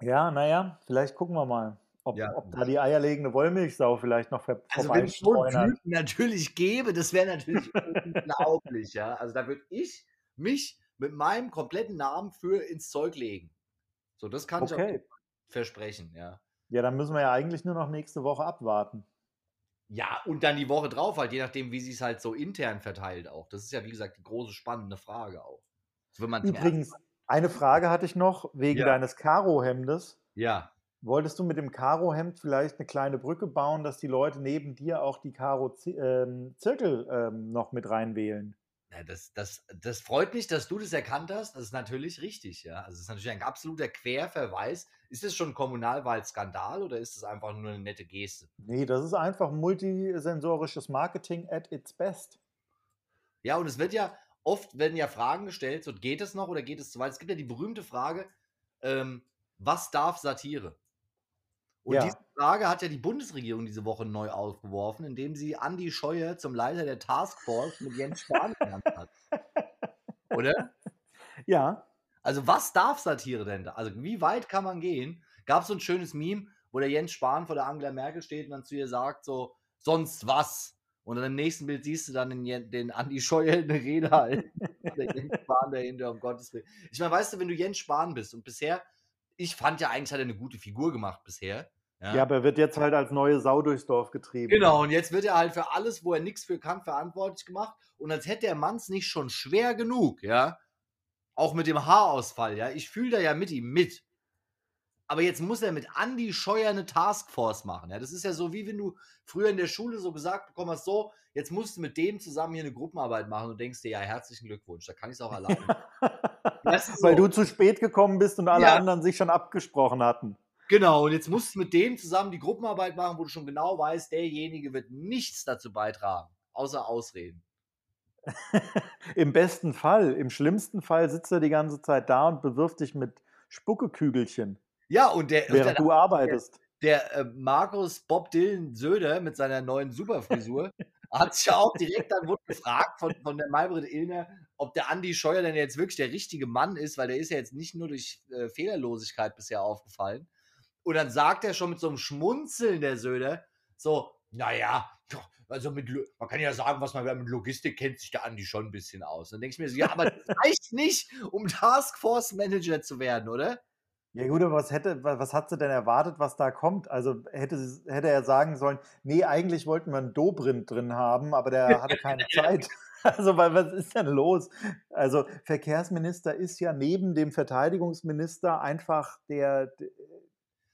Ja, naja, vielleicht gucken wir mal. Ob, ja. ob, da die eierlegende Wollmilchsau vielleicht noch ver Also wenn es so Typen natürlich gäbe, das wäre natürlich (laughs) unglaublich, ja. Also da würde ich mich mit meinem kompletten Namen für ins Zeug legen. So, das kann okay. ich auch versprechen, ja. Ja, dann müssen wir ja eigentlich nur noch nächste Woche abwarten. Ja, und dann die Woche drauf halt, je nachdem, wie sich es halt so intern verteilt auch. Das ist ja, wie gesagt, die große spannende Frage auch. Übrigens, eine Frage hatte ich noch wegen ja. deines Karo-Hemdes. Ja. Wolltest du mit dem Karo-Hemd vielleicht eine kleine Brücke bauen, dass die Leute neben dir auch die Karo-Zirkel ähm, noch mit reinwählen? Ja, das, das, das freut mich, dass du das erkannt hast. Das ist natürlich richtig, ja. Also es ist natürlich ein absoluter Querverweis. Ist es schon Kommunalwahlskandal oder ist es einfach nur eine nette Geste? Nee, das ist einfach multisensorisches Marketing at its best. Ja, und es wird ja, oft werden ja Fragen gestellt, so geht es noch oder geht es zu weit? Es gibt ja die berühmte Frage, ähm, was darf Satire? Und ja. diese Frage hat ja die Bundesregierung diese Woche neu aufgeworfen, indem sie Andi Scheuer zum Leiter der Taskforce mit Jens Spahn genannt hat. Oder? (laughs) Ja. Also, was darf Satire denn da? Also, wie weit kann man gehen? Gab es so ein schönes Meme, wo der Jens Spahn vor der Angela Merkel steht und dann zu ihr sagt: so, sonst was? Und dann im nächsten Bild siehst du dann den, den Andi Scheuer in der Rede halten. (laughs) der Jens Spahn dahinter, um Gottes Willen. Ich meine, weißt du, wenn du Jens Spahn bist und bisher, ich fand ja eigentlich, hat er eine gute Figur gemacht bisher. Ja. ja, aber er wird jetzt halt als neue Sau durchs Dorf getrieben. Genau, und jetzt wird er halt für alles, wo er nichts für kann, verantwortlich gemacht. Und als hätte der Manns nicht schon schwer genug, ja. Auch mit dem Haarausfall, ja. Ich fühle da ja mit ihm mit. Aber jetzt muss er mit Andy Scheuer eine Taskforce machen. Ja? Das ist ja so, wie wenn du früher in der Schule so gesagt bekommen hast, so, jetzt musst du mit dem zusammen hier eine Gruppenarbeit machen und denkst dir, ja, herzlichen Glückwunsch, da kann ich es auch alleine. (laughs) so. Weil du zu spät gekommen bist und alle ja. anderen sich schon abgesprochen hatten. Genau, und jetzt musst du mit dem zusammen die Gruppenarbeit machen, wo du schon genau weißt, derjenige wird nichts dazu beitragen, außer Ausreden. (laughs) Im besten Fall, im schlimmsten Fall sitzt er die ganze Zeit da und bewirft dich mit Spuckekügelchen. Ja, und der. Während und der, du arbeitest. Der, der äh, Markus Bob Dylan Söder mit seiner neuen Superfrisur (laughs) hat sich ja auch direkt dann wurde gefragt von, von der Maybrit Illner, ob der Andi Scheuer denn jetzt wirklich der richtige Mann ist, weil der ist ja jetzt nicht nur durch äh, Fehlerlosigkeit bisher aufgefallen. Und dann sagt er schon mit so einem Schmunzeln, der Söder, so, naja, also mit, man kann ja sagen, was man mit Logistik kennt, sich der Andi schon ein bisschen aus. Dann denke ich mir so, ja, aber das reicht nicht, um Taskforce Manager zu werden, oder? Ja gut, aber was hätte, was hat sie denn erwartet, was da kommt? Also hätte, hätte er sagen sollen, nee, eigentlich wollten wir einen Dobrindt drin haben, aber der (laughs) hatte keine Zeit. Also, weil, was ist denn los? Also, Verkehrsminister ist ja neben dem Verteidigungsminister einfach der,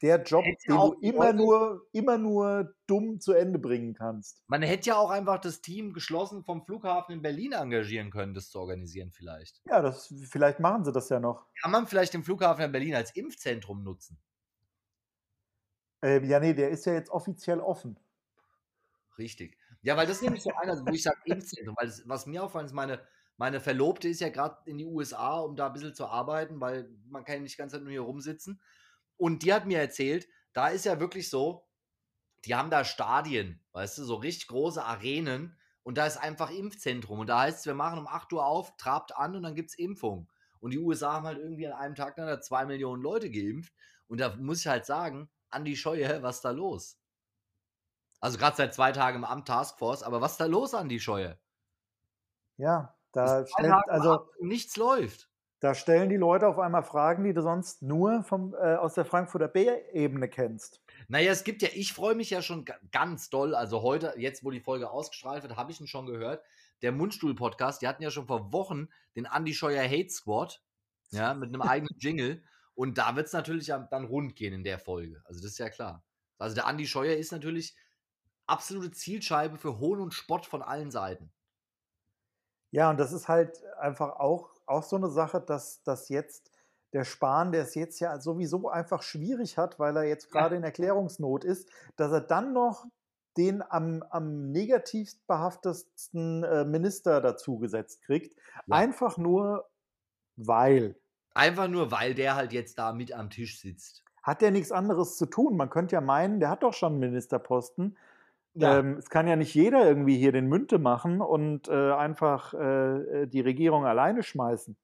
der Job, den du immer nur, immer nur dumm zu Ende bringen kannst. Man hätte ja auch einfach das Team geschlossen vom Flughafen in Berlin engagieren können, das zu organisieren vielleicht. Ja, das, vielleicht machen sie das ja noch. Kann man vielleicht den Flughafen in Berlin als Impfzentrum nutzen? Äh, ja, nee, der ist ja jetzt offiziell offen. Richtig. Ja, weil das ist nämlich so einer, wo ich sage Impfzentrum, weil das, was mir auffällt, ist meine, meine Verlobte ist ja gerade in die USA, um da ein bisschen zu arbeiten, weil man kann ja nicht die ganze Zeit nur hier rumsitzen. Und die hat mir erzählt, da ist ja wirklich so, die haben da Stadien, weißt du, so richtig große Arenen und da ist einfach Impfzentrum. Und da heißt es, wir machen um 8 Uhr auf, trabt an und dann gibt es Impfung. Und die USA haben halt irgendwie an einem Tag dann da zwei Millionen Leute geimpft. Und da muss ich halt sagen, Andi Scheuer, was ist da los? Also gerade seit zwei Tagen im Amt Taskforce, aber was ist da los, Andi Scheuer? Ja, da stellt, also nichts läuft. Da stellen die Leute auf einmal Fragen, die du sonst nur vom, äh, aus der Frankfurter B-Ebene kennst. Naja, es gibt ja, ich freue mich ja schon ganz doll. Also heute, jetzt wo die Folge ausgestrahlt wird, habe ich ihn schon gehört. Der Mundstuhl-Podcast, die hatten ja schon vor Wochen den Andy Scheuer Hate Squad, ja, mit einem (laughs) eigenen Jingle. Und da wird es natürlich dann rund gehen in der Folge. Also das ist ja klar. Also der Andy Scheuer ist natürlich absolute Zielscheibe für Hohn und Spott von allen Seiten. Ja, und das ist halt einfach auch auch so eine Sache, dass, dass jetzt der Spahn, der es jetzt ja sowieso einfach schwierig hat, weil er jetzt gerade in Erklärungsnot ist, dass er dann noch den am, am negativst behaftesten äh, Minister dazugesetzt kriegt. Ja. Einfach nur weil. Einfach nur, weil der halt jetzt da mit am Tisch sitzt. Hat der nichts anderes zu tun? Man könnte ja meinen, der hat doch schon einen Ministerposten. Ja. Ähm, es kann ja nicht jeder irgendwie hier den Münte machen und äh, einfach äh, äh die Regierung alleine schmeißen.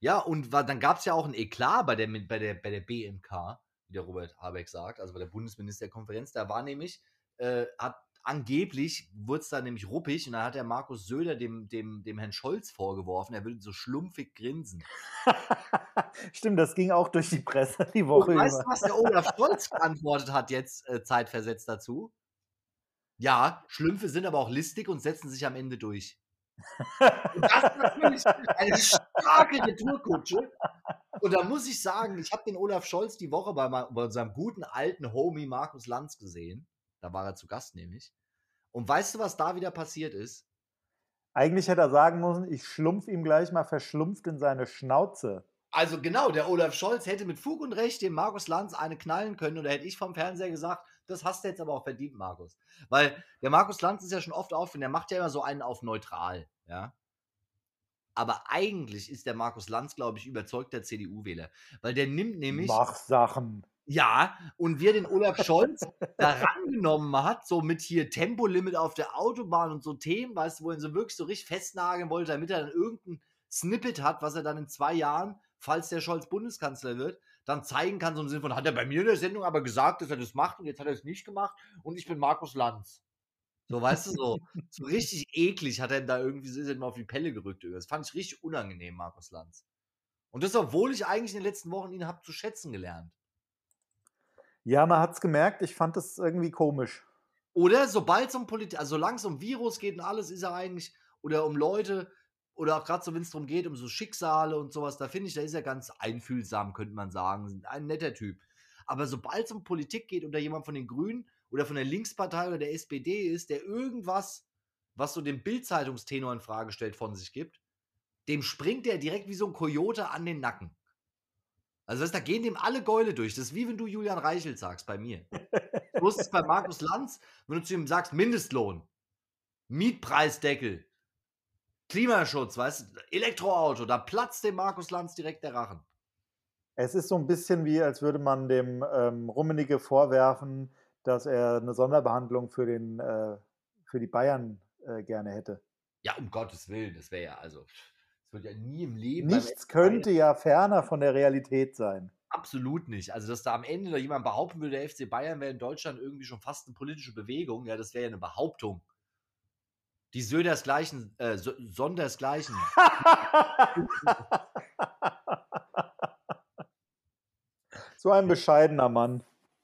Ja, und war, dann gab es ja auch ein Eklat bei der, bei, der, bei der BMK, wie der Robert Habeck sagt, also bei der Bundesministerkonferenz. Da war nämlich, äh, hat angeblich, wurde es da nämlich ruppig und da hat der Markus Söder dem, dem, dem Herrn Scholz vorgeworfen, er würde so schlumpfig grinsen. (laughs) Stimmt, das ging auch durch die Presse die Woche und über. Weißt du, was der Olaf Scholz geantwortet hat jetzt äh, zeitversetzt dazu? Ja, Schlümpfe sind aber auch listig und setzen sich am Ende durch. Und das ist natürlich eine starke Retourkutsche. Und da muss ich sagen, ich habe den Olaf Scholz die Woche bei, bei unserem guten alten Homie Markus Lanz gesehen. Da war er zu Gast nämlich. Und weißt du, was da wieder passiert ist? Eigentlich hätte er sagen müssen, ich schlumpf ihm gleich mal verschlumpft in seine Schnauze. Also genau, der Olaf Scholz hätte mit Fug und Recht dem Markus Lanz eine knallen können und da hätte ich vom Fernseher gesagt, das hast du jetzt aber auch verdient, Markus. Weil der Markus Lanz ist ja schon oft auf und der macht ja immer so einen auf neutral, ja. Aber eigentlich ist der Markus Lanz, glaube ich, überzeugter CDU-Wähler. Weil der nimmt nämlich. Mach Sachen. Ja, und wie er den Olaf Scholz da rangenommen hat, so mit hier Tempolimit auf der Autobahn und so Themen, weißt du, wo er ihn so wirklich so richtig festnageln wollte, damit er dann irgendein Snippet hat, was er dann in zwei Jahren, falls der Scholz Bundeskanzler wird, dann zeigen kann, so im Sinne von, hat er bei mir in der Sendung aber gesagt, dass er das macht und jetzt hat er es nicht gemacht und ich bin Markus Lanz. So, weißt du, so, (laughs) so richtig eklig hat er da irgendwie so ist er auf die Pelle gerückt. Das fand ich richtig unangenehm, Markus Lanz. Und das, obwohl ich eigentlich in den letzten Wochen ihn habe zu schätzen gelernt. Ja, man hat es gemerkt, ich fand das irgendwie komisch. Oder sobald es um Politik, also solange es um Virus geht und alles, ist er eigentlich, oder um Leute, oder auch gerade so, wenn es darum geht, um so Schicksale und sowas, da finde ich, da ist er ganz einfühlsam, könnte man sagen. Ein netter Typ. Aber sobald es um Politik geht oder jemand von den Grünen oder von der Linkspartei oder der SPD ist, der irgendwas, was so den Bildzeitungstenor in Frage stellt, von sich gibt, dem springt der direkt wie so ein Kojote an den Nacken. Also das, da gehen dem alle Gäule durch. Das ist wie wenn du Julian Reichelt sagst bei mir. (laughs) Du ist es bei Markus Lanz, wenn du zu ihm sagst, Mindestlohn, Mietpreisdeckel, Klimaschutz, weißt du, Elektroauto, da platzt dem Markus Lanz direkt der Rachen. Es ist so ein bisschen wie, als würde man dem ähm, Rummenigge vorwerfen, dass er eine Sonderbehandlung für, den, äh, für die Bayern äh, gerne hätte. Ja, um Gottes Willen, das wäre ja, also, das wird ja nie im Leben. Nichts könnte ja ferner von der Realität sein. Absolut nicht. Also, dass da am Ende da jemand behaupten würde, der FC Bayern wäre in Deutschland irgendwie schon fast eine politische Bewegung, ja, das wäre ja eine Behauptung. Die Södersgleichen, äh, Sondersgleichen. so ein bescheidener Mann.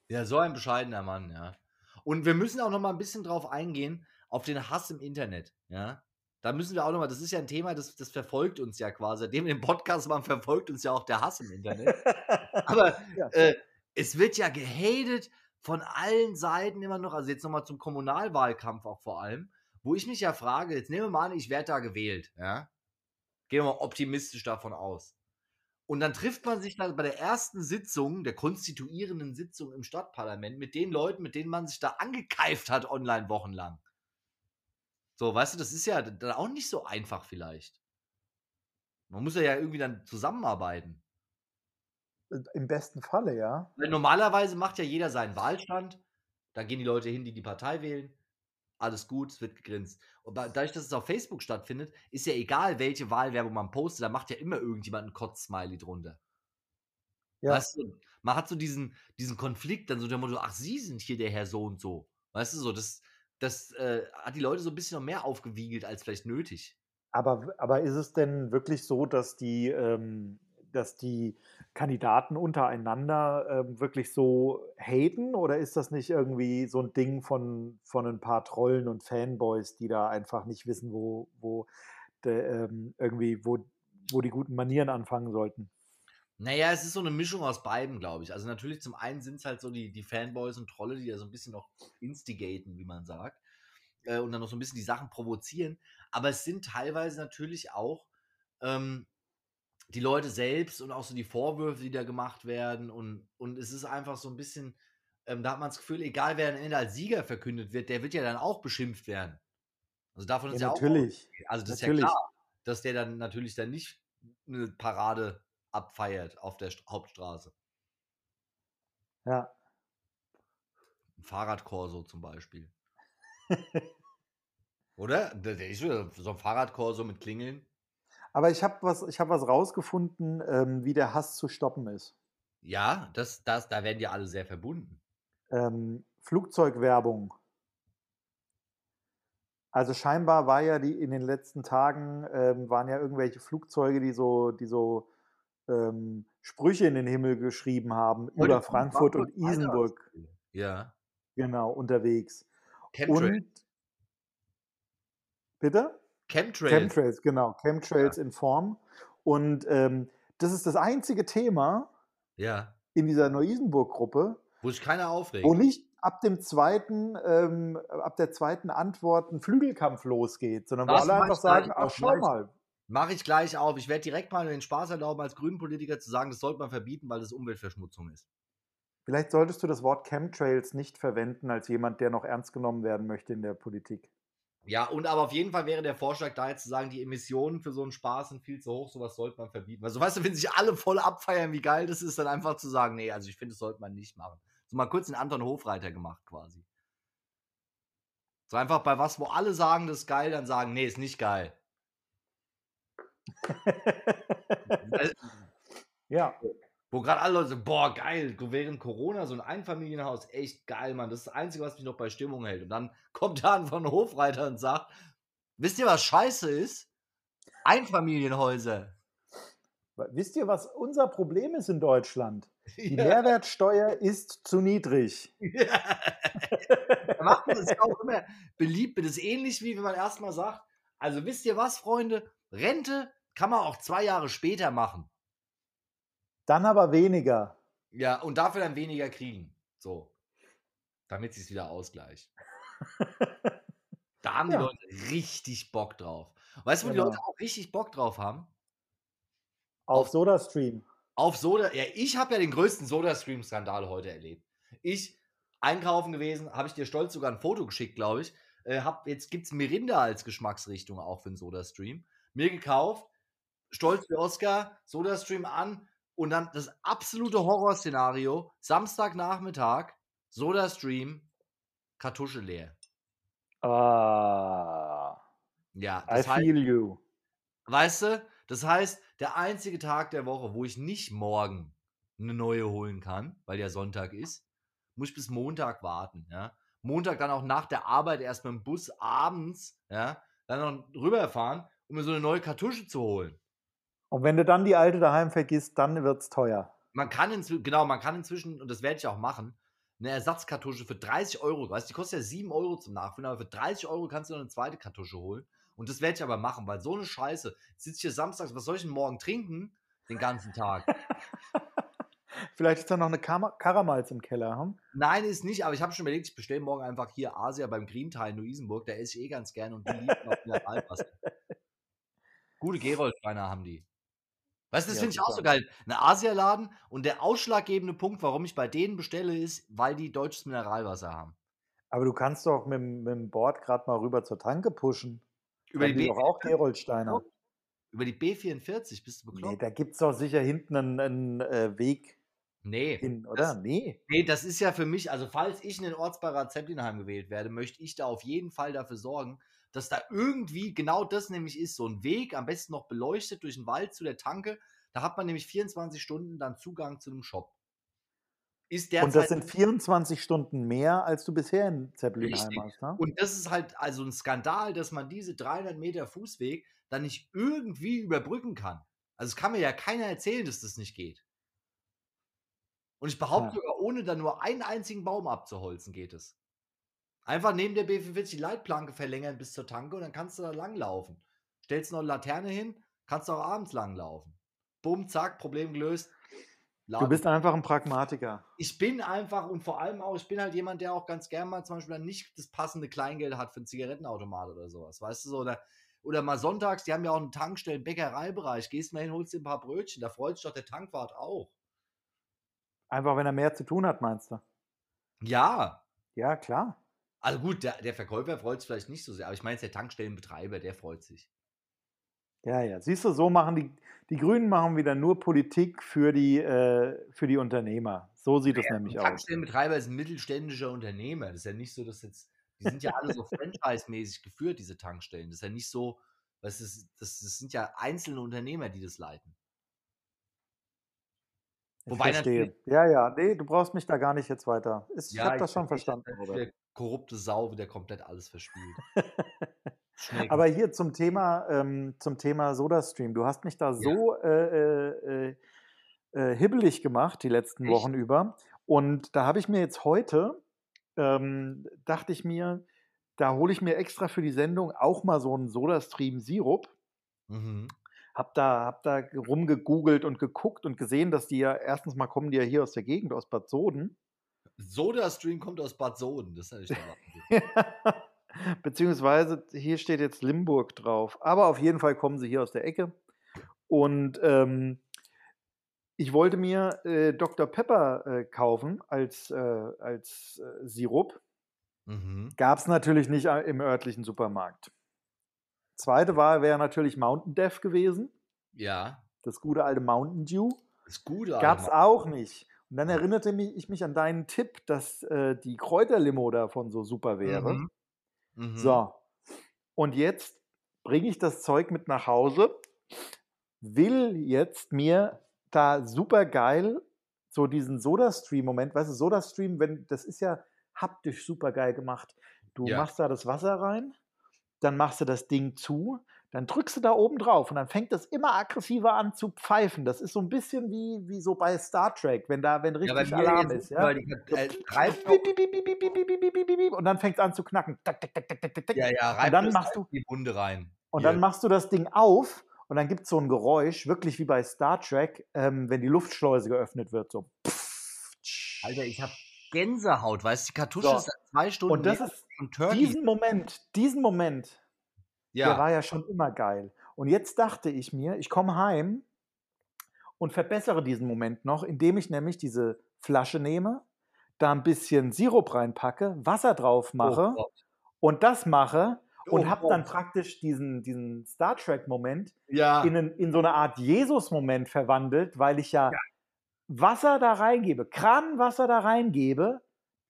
Ja, so ein bescheidener Mann, ja. Und wir müssen auch noch mal ein bisschen drauf eingehen, auf den Hass im Internet, ja. Da müssen wir auch noch mal, das ist ja ein Thema, das, das verfolgt uns ja quasi. Seitdem wir den Podcast machen, verfolgt uns ja auch der Hass im Internet. (laughs) Aber ja. äh, es wird ja gehatet von allen Seiten immer noch, also jetzt nochmal zum Kommunalwahlkampf auch vor allem wo ich mich ja frage, jetzt nehmen wir mal an, ich werde da gewählt, ja. Gehen wir mal optimistisch davon aus. Und dann trifft man sich dann bei der ersten Sitzung, der konstituierenden Sitzung im Stadtparlament, mit den Leuten, mit denen man sich da angekeift hat, online wochenlang. So, weißt du, das ist ja dann auch nicht so einfach vielleicht. Man muss ja irgendwie dann zusammenarbeiten. Im besten Falle, ja. Weil normalerweise macht ja jeder seinen Wahlstand. Da gehen die Leute hin, die die Partei wählen alles gut, es wird gegrinst. Und dadurch, dass es auf Facebook stattfindet, ist ja egal, welche Wahlwerbung man postet, da macht ja immer irgendjemand ein Kotz-Smiley drunter. Ja. Weißt du, man hat so diesen, diesen Konflikt, dann so der Motto, ach, Sie sind hier der Herr so und so. Weißt du, so, das, das äh, hat die Leute so ein bisschen noch mehr aufgewiegelt als vielleicht nötig. Aber, aber ist es denn wirklich so, dass die, ähm, dass die Kandidaten untereinander äh, wirklich so haten oder ist das nicht irgendwie so ein Ding von, von ein paar Trollen und Fanboys, die da einfach nicht wissen, wo, wo de, ähm, irgendwie, wo, wo die guten Manieren anfangen sollten? Naja, es ist so eine Mischung aus beiden, glaube ich. Also natürlich zum einen sind es halt so die, die Fanboys und Trolle, die da so ein bisschen noch instigaten, wie man sagt. Äh, und dann noch so ein bisschen die Sachen provozieren. Aber es sind teilweise natürlich auch ähm, die Leute selbst und auch so die Vorwürfe, die da gemacht werden. Und, und es ist einfach so ein bisschen, ähm, da hat man das Gefühl, egal wer am Ende als Sieger verkündet wird, der wird ja dann auch beschimpft werden. Also davon ist ja, ja natürlich. auch. Also das natürlich. ist ja klar, dass der dann natürlich dann nicht eine Parade abfeiert auf der Hauptstraße. Ja. Ein Fahrradkorso zum Beispiel. (laughs) Oder? So ein Fahrradkorso mit Klingeln. Aber ich habe was, hab was rausgefunden, ähm, wie der Hass zu stoppen ist. Ja, das, das, da werden ja alle sehr verbunden. Ähm, Flugzeugwerbung. Also scheinbar war ja die in den letzten Tagen ähm, waren ja irgendwelche Flugzeuge, die so, die so ähm, Sprüche in den Himmel geschrieben haben Heute über Frankfurt, Frankfurt und Isenburg. Ja. Genau, unterwegs. Chemtrail. Und bitte? Chemtrails. Chemtrails, genau. Chemtrails ja. in Form. Und ähm, das ist das einzige Thema ja. in dieser Neu-Isenburg-Gruppe, wo sich keiner aufregt. Wo nicht ab dem zweiten, ähm, ab der zweiten Antwort ein Flügelkampf losgeht, sondern das wo alle einfach sagen, ach schau mal. Mache ich gleich auf. Ich werde direkt mal den Spaß erlauben, als Grünenpolitiker zu sagen, das sollte man verbieten, weil das Umweltverschmutzung ist. Vielleicht solltest du das Wort Chemtrails nicht verwenden als jemand, der noch ernst genommen werden möchte in der Politik. Ja, und aber auf jeden Fall wäre der Vorschlag da jetzt zu sagen, die Emissionen für so einen Spaß sind viel zu hoch, sowas sollte man verbieten. Also weißt du, wenn sich alle voll abfeiern, wie geil das ist, dann einfach zu sagen, nee, also ich finde, das sollte man nicht machen. So mal kurz den Anton Hofreiter gemacht quasi. So einfach bei was, wo alle sagen, das ist geil, dann sagen, nee, ist nicht geil. (laughs) ja. Wo gerade alle Leute so, boah, geil, während Corona so ein Einfamilienhaus, echt geil, Mann. Das ist das Einzige, was mich noch bei Stimmung hält. Und dann (laughs) kommt da ein von Hofreiter und sagt, wisst ihr, was scheiße ist? Einfamilienhäuser. Wisst ihr, was unser Problem ist in Deutschland? (laughs) Die ja. Mehrwertsteuer ist zu niedrig. (laughs) Ja. macht man das auch immer beliebt. Das ist ähnlich wie wenn man erstmal sagt, also wisst ihr was, Freunde? Rente kann man auch zwei Jahre später machen. Dann aber weniger. Ja, und dafür dann weniger kriegen. So. Damit sie es wieder ausgleicht. da haben ja. die Leute richtig Bock drauf. Weißt du, wo genau. die Leute auch richtig Bock drauf haben? Auf, auf SodaStream. Auf Soda. Ja, ich habe ja den größten SodaStream-Skandal heute erlebt. Ich einkaufen gewesen, habe ich dir stolz sogar ein Foto geschickt, glaube ich. Äh, hab, jetzt gibt es Mirinda als Geschmacksrichtung auch für den SodaStream. Mir gekauft, stolz wie Oscar, SodaStream an und dann das absolute Horrorszenario: Samstagnachmittag, SodaStream, Kartusche leer. Ah. Ja, I heißt, feel you. Weißt du, das heißt, der einzige Tag der Woche, wo ich nicht morgen eine neue holen kann, weil ja Sonntag ist, muss ich bis Montag warten, ja. Montag dann auch nach der Arbeit erst mit dem Bus abends, ja, dann noch rüberfahren, um mir so eine neue Kartusche zu holen. Und wenn du dann die alte daheim vergisst, dann wird es teuer. Man kann inzwischen, genau, man kann inzwischen, und das werde ich auch machen, eine Ersatzkartusche für 30 Euro, weißt die kostet ja 7 Euro zum Nachfüllen, aber für 30 Euro kannst du noch eine zweite Kartusche holen. Und das werde ich aber machen, weil so eine Scheiße, sitze ich hier samstags, was soll ich denn morgen trinken? Den ganzen Tag. (laughs) Vielleicht ist da noch eine Kar Karamals im Keller. Hm? Nein, ist nicht, aber ich habe schon überlegt, ich bestelle morgen einfach hier Asia beim Green Thai in Luisenburg. Da esse ich eh ganz gerne und die lieben auch Mineralwasser. (laughs) Gute Geroldsteiner haben die. Weißt du, das ja, finde ich auch so geil. Eine Asialaden und der ausschlaggebende Punkt, warum ich bei denen bestelle, ist, weil die deutsches Mineralwasser haben. Aber du kannst doch mit, mit dem Board gerade mal rüber zur Tanke pushen. Über die, die doch auch Geroldsteiner. Über die B44 bist du bekloppt? Nee, da gibt es doch sicher hinten einen, einen äh, Weg nee, hin, oder? Das, nee. Nee, das ist ja für mich, also falls ich in den Ortsbeirat Zeppelinheim gewählt werde, möchte ich da auf jeden Fall dafür sorgen, dass da irgendwie genau das nämlich ist, so ein Weg, am besten noch beleuchtet durch den Wald zu der Tanke. Da hat man nämlich 24 Stunden dann Zugang zu einem Shop. Ist und das sind 24 Stunden mehr, als du bisher in Zeppelinheim hast. Ne? Und das ist halt also ein Skandal, dass man diese 300 Meter Fußweg dann nicht irgendwie überbrücken kann. Also es kann mir ja keiner erzählen, dass das nicht geht. Und ich behaupte ja. sogar, ohne da nur einen einzigen Baum abzuholzen, geht es. Einfach neben der B45 die Leitplanke verlängern bis zur Tanke und dann kannst du da langlaufen. Stellst noch eine Laterne hin, kannst du auch abends langlaufen. Bumm, zack, Problem gelöst. Laden. Du bist einfach ein Pragmatiker. Ich bin einfach und vor allem auch, ich bin halt jemand, der auch ganz gern mal zum Beispiel dann nicht das passende Kleingeld hat für einen Zigarettenautomat oder sowas. Weißt du so? Oder, oder mal sonntags, die haben ja auch einen Tankstellen, Bäckereibereich. Gehst mal hin, holst dir ein paar Brötchen. Da freut sich doch der Tankwart auch. Einfach, wenn er mehr zu tun hat, meinst du? Ja. Ja, klar. Also gut, der, der Verkäufer freut sich vielleicht nicht so sehr, aber ich meine, der Tankstellenbetreiber, der freut sich. Ja, ja. Siehst du, so machen die, die Grünen machen wieder nur Politik für die, äh, für die Unternehmer. So sieht es ja, nämlich aus. Tankstellenbetreiber ist ein mittelständischer Unternehmer. Das ist ja nicht so, dass jetzt, die sind ja alle so franchise-mäßig geführt, diese Tankstellen. Das ist ja nicht so, das, ist, das, das sind ja einzelne Unternehmer, die das leiten. Ich Wobei verstehe. Ja, ja, nee, du brauchst mich da gar nicht jetzt weiter. Ist, ja, ich habe das schon verstanden. Der korrupte Sau, der komplett alles verspielt. (laughs) Aber hier zum Thema, ähm, zum Thema SodaStream. Du hast mich da so äh, äh, äh, hibbelig gemacht die letzten Echt? Wochen über. Und da habe ich mir jetzt heute, ähm, dachte ich mir, da hole ich mir extra für die Sendung auch mal so einen SodaStream-Sirup. Mhm. Hab da, hab da rumgegoogelt und geguckt und gesehen, dass die ja, erstens mal kommen die ja hier aus der Gegend, aus Bad Soden. SodaStream kommt aus Bad Soden, das ist ja nicht Beziehungsweise hier steht jetzt Limburg drauf. Aber auf jeden Fall kommen sie hier aus der Ecke. Und ähm, ich wollte mir äh, Dr. Pepper äh, kaufen als, äh, als äh, Sirup. Mhm. Gab es natürlich nicht äh, im örtlichen Supermarkt. Zweite Wahl wäre natürlich Mountain Death gewesen. Ja. Das gute alte Mountain Dew. Das gute Gab es auch nicht. Und dann erinnerte mich, ich mich an deinen Tipp, dass äh, die Kräuterlimo davon so super wäre. Mhm. Mhm. So. Und jetzt bringe ich das Zeug mit nach Hause, will jetzt mir da super geil so diesen Soda-Stream-Moment. Weißt du, Soda-Stream, wenn, das ist ja haptisch super geil gemacht. Du Ja. machst da das Wasser rein, dann machst du das Ding zu, dann drückst du da oben drauf und dann fängt das immer aggressiver an zu pfeifen. Das ist so ein bisschen wie, wie so bei Star Trek, wenn da wenn richtig ja, Alarm ist. Und dann fängt es an zu knacken. Ja, ja, und dann machst du die Wunde rein. Und dann machst du das Ding auf und dann gibt es so ein Geräusch, wirklich wie bei Star Trek, ähm, wenn die Luftschleuse geöffnet wird. So. Alter, ich habe Gänsehaut, weißt du, die Kartusche so. ist zwei Stunden. Und das ist diesen Moment, diesen Moment der ja, war ja schon immer geil. Und jetzt dachte ich mir, ich komme heim und verbessere diesen Moment noch, indem ich nämlich diese Flasche nehme, da ein bisschen Sirup reinpacke, Wasser drauf mache Oh und das mache und Oh habe dann praktisch diesen, diesen Star Trek-Moment ja, in, einen- in so eine Art Jesus-Moment verwandelt, weil ich ja, Wasser da reingebe, Kranwasser da reingebe,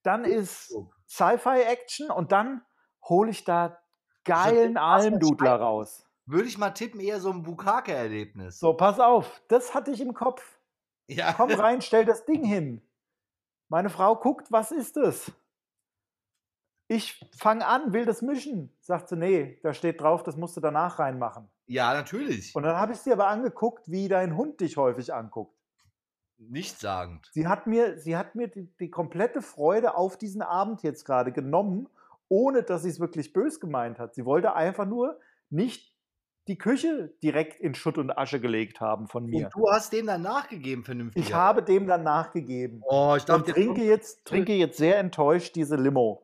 dann ist so. Sci-Fi-Action und dann hole ich da geilen Almdudler raus. würde ich mal tippen, eher so ein Bukake-Erlebnis. So, pass auf, das hatte ich im Kopf. Ja, Komm (laughs) rein, stell das Ding hin. Meine Frau guckt, was ist das? Ich fange an, will das mischen. Sagt sie, nee, da steht drauf, das musst du danach reinmachen. ja, natürlich. Und dann habe ich sie aber angeguckt, wie dein Hund dich häufig anguckt. Nichtssagend. Sie hat mir, sie hat mir die, die komplette Freude auf diesen Abend jetzt gerade genommen, ohne dass sie es wirklich bös gemeint hat. Sie wollte einfach nur nicht die Küche direkt in Schutt und Asche gelegt haben von mir. Und du hast dem dann nachgegeben, vernünftig. Ich habe dem dann nachgegeben. Oh, ich Und dachte, trinke jetzt, trinke jetzt sehr enttäuscht diese Limo.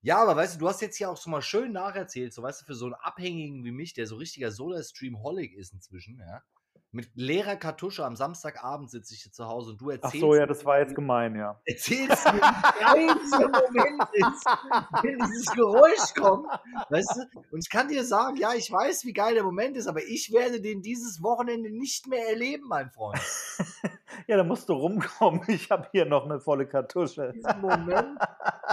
Ja, aber weißt du, du hast jetzt hier auch schon mal schön nacherzählt, so weißt du, für so einen Abhängigen wie mich, der so richtiger Soda-Stream-Holic ist inzwischen, ja. Mit leerer Kartusche am Samstagabend sitze ich hier zu Hause und du Ach erzählst, so, ja, das war jetzt gemein, ja. erzählst mir, (laughs) wie Moment ist, wenn dieses Geräusch kommt, weißt du? Und ich kann dir sagen, ja, ich weiß, wie geil der Moment ist, aber ich werde den dieses Wochenende nicht mehr erleben, mein Freund. (laughs) Ja, da musst du rumkommen. Ich habe hier noch eine volle Kartusche. diesen Moment.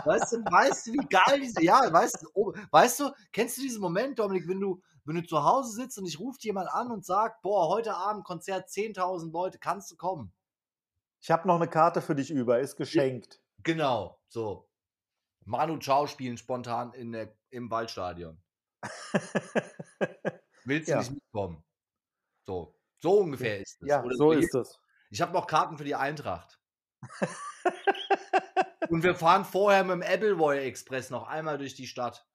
Weißt du, weißt du, wie geil diese, ja, weißt du, oh, weißt du, kennst du diesen Moment, Dominik, wenn du, wenn du zu Hause sitzt und dich ruft jemand an und sagt, boah, heute Abend Konzert 10.000 Leute, kannst du kommen? Ich habe noch eine Karte für dich über, ist geschenkt. Genau, so. Manu Chao spielen spontan in der, im Waldstadion. (laughs) Willst du Ja. nicht mitkommen? So, so ungefähr ist es. ja, Oder so ist es. Ich habe noch Karten für die Eintracht. (laughs) und wir fahren vorher mit dem Appleboy Express noch einmal durch die Stadt.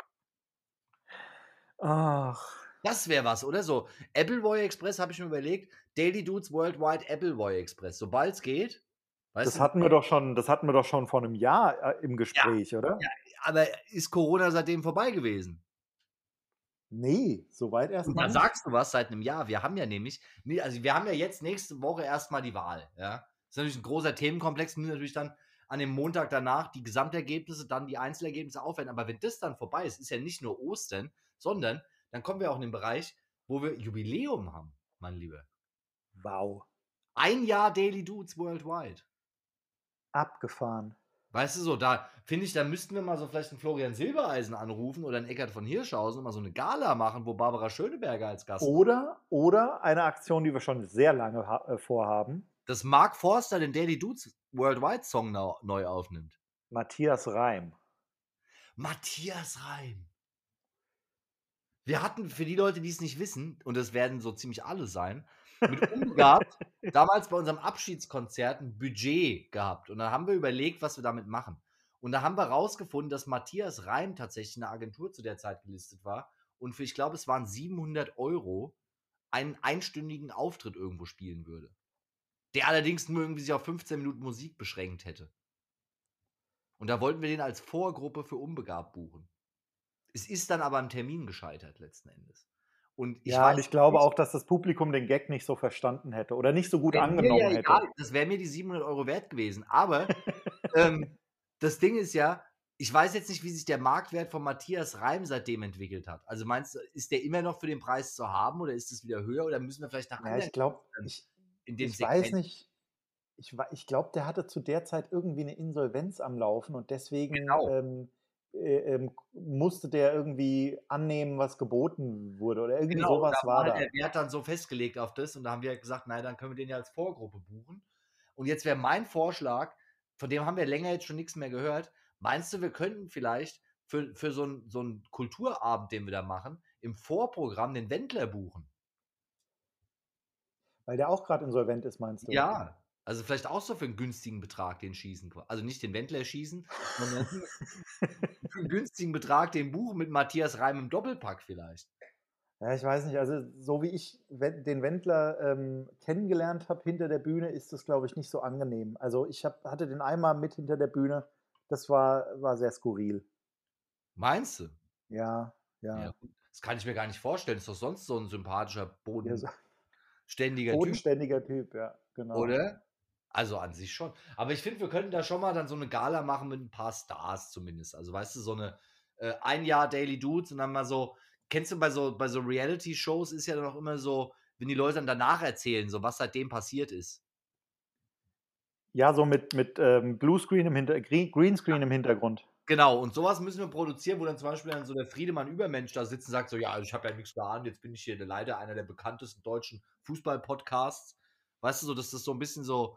Ach, Das wäre was, oder? So, Appleboy Express habe ich mir überlegt. Daily Dudes Worldwide Appleboy Express. Sobald es geht. Weißt das du, hatten wir doch schon, das hatten wir doch schon vor einem Jahr äh, im Gespräch, oder? aber ist Corona seitdem vorbei gewesen? Nee, soweit erstmal. da nicht. sagst du was seit einem Jahr. Wir haben ja nämlich, also wir haben ja jetzt nächste Woche erstmal die Wahl. Ja? Das ist natürlich ein großer Themenkomplex. Wir müssen natürlich dann an dem Montag danach die Gesamtergebnisse, dann die Einzelergebnisse aufwenden. Aber wenn das dann vorbei ist, ist ja nicht nur Ostern, sondern dann kommen wir auch in den Bereich, wo wir Jubiläum haben, mein Lieber. Wow, Ein Jahr Daily Dudes Worldwide. abgefahren. Weißt du so, da finde ich, da müssten wir mal so vielleicht einen Florian Silbereisen anrufen oder einen Eckart von Hirschhausen und mal so eine Gala machen, wo Barbara Schöneberger als Gast Oder, oder eine Aktion, die wir schon sehr lange äh, vorhaben. dass Mark Forster den Daily Dudes Worldwide Song neu aufnimmt. Matthias Reim. Matthias Reim. Wir hatten, für die Leute, die es nicht wissen, und das werden so ziemlich alle sein, mit Umgabt (laughs) damals bei unserem Abschiedskonzert ein Budget gehabt. Und dann haben wir überlegt, was wir damit machen. Und da haben wir rausgefunden, dass Matthias Reim tatsächlich in der Agentur zu der Zeit gelistet war und für, ich glaube, es waren 700 Euro einen einstündigen Auftritt irgendwo spielen würde. Der allerdings nur irgendwie sich auf 15 Minuten Musik beschränkt hätte. Und da wollten wir den als Vorgruppe für unbegabt buchen. Es ist dann aber am Termin gescheitert letzten Endes. Und ich ja, weiß und ich glaube nicht- auch, dass das Publikum den Gag nicht so verstanden hätte oder nicht so gut angenommen ja hätte. egal, das wäre mir die 700 Euro wert gewesen. Aber ähm, das Ding ist ja, ich weiß jetzt nicht, wie sich der Marktwert von Matthias Reim seitdem entwickelt hat. Also meinst du, ist der immer noch für den Preis zu haben oder ist es wieder höher oder müssen wir vielleicht nach Ja, ich glaube, ich, ich weiß nicht. Ich, ich glaube, der hatte zu der Zeit irgendwie eine Insolvenz am Laufen und deswegen Genau. ähm, äh, ähm, musste der irgendwie annehmen, was geboten wurde oder irgendwie Genau, sowas da war war halt da. der Wert dann so festgelegt auf das und da haben wir halt gesagt, nein, dann können wir den ja als Vorgruppe buchen. Und jetzt wäre mein Vorschlag, von dem haben wir länger jetzt schon nichts mehr gehört. Meinst du, wir könnten vielleicht für, für so einen so einen Kulturabend, den wir da machen, im Vorprogramm den Wendler buchen? Weil der auch gerade insolvent ist, meinst du? Ja, also vielleicht auch so für einen günstigen Betrag den schießen. Also nicht den Wendler schießen, sondern (laughs) für einen günstigen Betrag den buchen mit Matthias Reim im Doppelpack vielleicht. Ja, ich weiß nicht. Also, so wie ich den Wendler ähm, kennengelernt habe hinter der Bühne, ist das, glaube ich, nicht so angenehm. Also, ich hab, hatte den einmal mit hinter der Bühne. Das war, war sehr skurril. Meinst du? Ja, ja. Ja. Das kann ich mir gar nicht vorstellen. Ist doch sonst so ein sympathischer, ja so, bodenständiger Typ, bodenständiger Typ, ja, genau. oder? Also an sich schon. Aber ich finde, wir könnten da schon mal dann so eine Gala machen mit ein paar Stars zumindest. Also weißt du, so eine äh, ein Jahr Daily Dudes und dann mal so, kennst du bei so, bei so Reality-Shows ist ja dann auch immer so, wenn die Leute dann danach erzählen, so was seitdem passiert ist. Ja, so mit, mit ähm, Bluescreen im Hinter Green, Greenscreen im Hintergrund. Genau, und sowas müssen wir produzieren, wo dann zum Beispiel dann so der Friedemann Übermensch da sitzt und sagt so, ja, ich habe ja nichts geahnt, jetzt bin ich hier leider einer der bekanntesten deutschen Fußball-Podcasts. Weißt du, so, dass das so ein bisschen so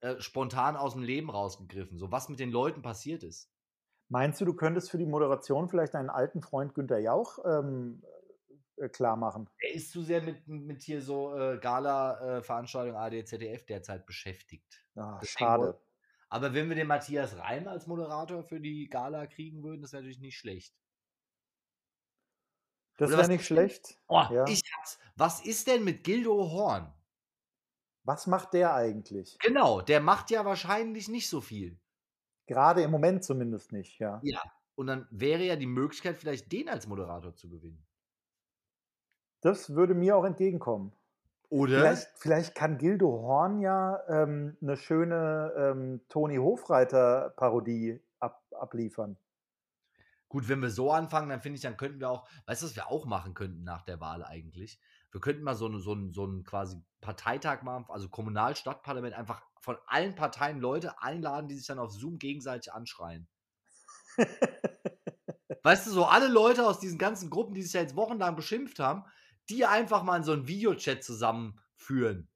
äh, spontan aus dem Leben rausgegriffen, so was mit den Leuten passiert ist. Meinst du, du könntest für die Moderation vielleicht deinen alten Freund Günther Jauch ähm, äh, klar machen? Er ist zu sehr mit, mit hier so äh, Gala-Veranstaltungen ARD, ZDF derzeit beschäftigt. Deswegen schade. Aber wenn wir den Matthias Reim als Moderator für die Gala kriegen würden, das wäre natürlich nicht schlecht. Das wäre nicht schlecht. Oh, Ja. ich hab's. Was ist denn mit Gildo Horn? Was macht der eigentlich? Genau, der macht ja wahrscheinlich nicht so viel. Gerade im Moment zumindest nicht, ja. Ja. Und dann wäre ja die Möglichkeit, vielleicht den als Moderator zu gewinnen. Das würde mir auch entgegenkommen. Oder? Vielleicht, vielleicht kann Gildo Horn ja ähm, eine schöne ähm, Toni Hofreiter-Parodie ab, abliefern. Gut, wenn wir so anfangen, dann finde ich, dann könnten wir auch, weißt du, was wir auch machen könnten nach der Wahl eigentlich? Wir könnten mal so, eine, so, einen, so einen quasi Parteitag machen, also Kommunal, Stadtparlament, einfach von allen Parteien Leute einladen, die sich dann auf Zoom gegenseitig anschreien. Weißt du, so alle Leute aus diesen ganzen Gruppen, die sich ja jetzt wochenlang beschimpft haben, die einfach mal in so einen Videochat zusammenführen.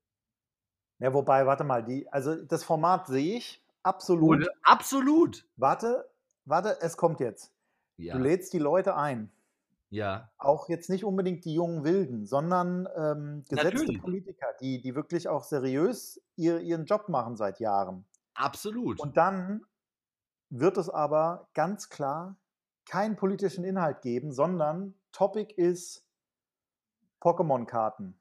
Ja, wobei, warte mal, die, also das Format sehe ich absolut. Oder? Absolut. Warte, warte, es kommt jetzt. Ja. Du lädst die Leute ein. Ja. Auch jetzt nicht unbedingt die jungen Wilden, sondern ähm, gesetzte Natürlich. Politiker, die, die wirklich auch seriös ihr, ihren Job machen seit Jahren. Absolut. Und dann wird es aber ganz klar keinen politischen Inhalt geben, sondern Topic ist Pokémon-Karten.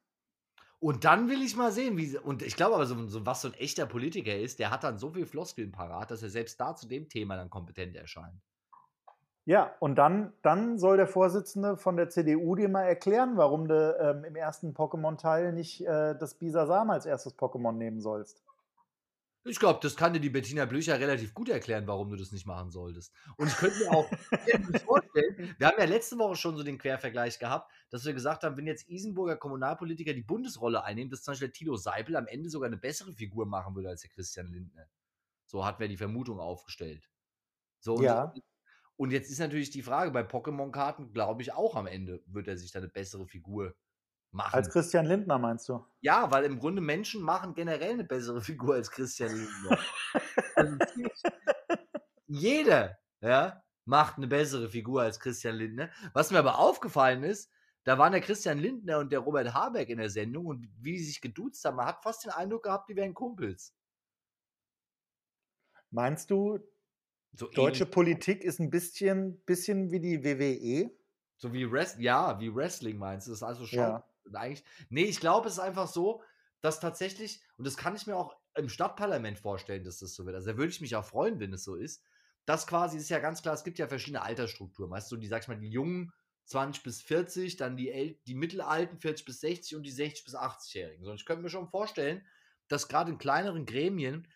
Und dann will ich mal sehen, wie. Und ich glaube aber, so, so was so ein echter Politiker ist, der hat dann so viel Floskeln parat, dass er selbst da zu dem Thema dann kompetent erscheint. Ja, und dann, dann soll der Vorsitzende von der CDU dir mal erklären, warum du ähm, im ersten Pokémon-Teil nicht äh, das Bisasam als erstes Pokémon nehmen sollst. Ich glaube, das kann dir die Bettina Blücher relativ gut erklären, warum du das nicht machen solltest. Und ich könnte mir auch vorstellen, wir haben ja letzte Woche schon so den Quervergleich gehabt, dass wir gesagt haben, wenn jetzt Isenburger Kommunalpolitiker die Bundesrolle einnehmen, dass zum Beispiel der Tilo Seipel am Ende sogar eine bessere Figur machen würde als der Christian Lindner. So hat wer die Vermutung aufgestellt. So, und, Ja. Und jetzt ist natürlich die Frage, bei Pokémon-Karten glaube ich auch am Ende wird er sich da eine bessere Figur machen. Als Christian Lindner meinst du? Ja, weil im Grunde Menschen machen generell eine bessere Figur als Christian Lindner. also jeder, ja, macht eine bessere Figur als Christian Lindner. Was mir aber aufgefallen ist, da waren der Christian Lindner und der Robert Habeck in der Sendung und wie die sich geduzt haben, man hat fast den Eindruck gehabt, die wären Kumpels. Meinst du, So deutsche Politik ist ein bisschen, bisschen wie die? WWE? So wie Wrestling, ja, wie Wrestling meinst du? Das ist also schon Ja. eigentlich. Nee, ich glaube, es ist einfach so, dass tatsächlich, und das kann ich mir auch im Stadtparlament vorstellen, dass das so wird. Also da würde ich mich auch freuen, wenn es so ist. Das quasi ist ja ganz klar, es gibt ja verschiedene Altersstrukturen, weißt du, die, sag ich mal, die jungen 20 bis 40, dann die, El die mittelalten 40 bis 60 und die 60 bis 80-Jährigen. So, und ich könnte mir schon vorstellen, dass gerade in kleineren Gremien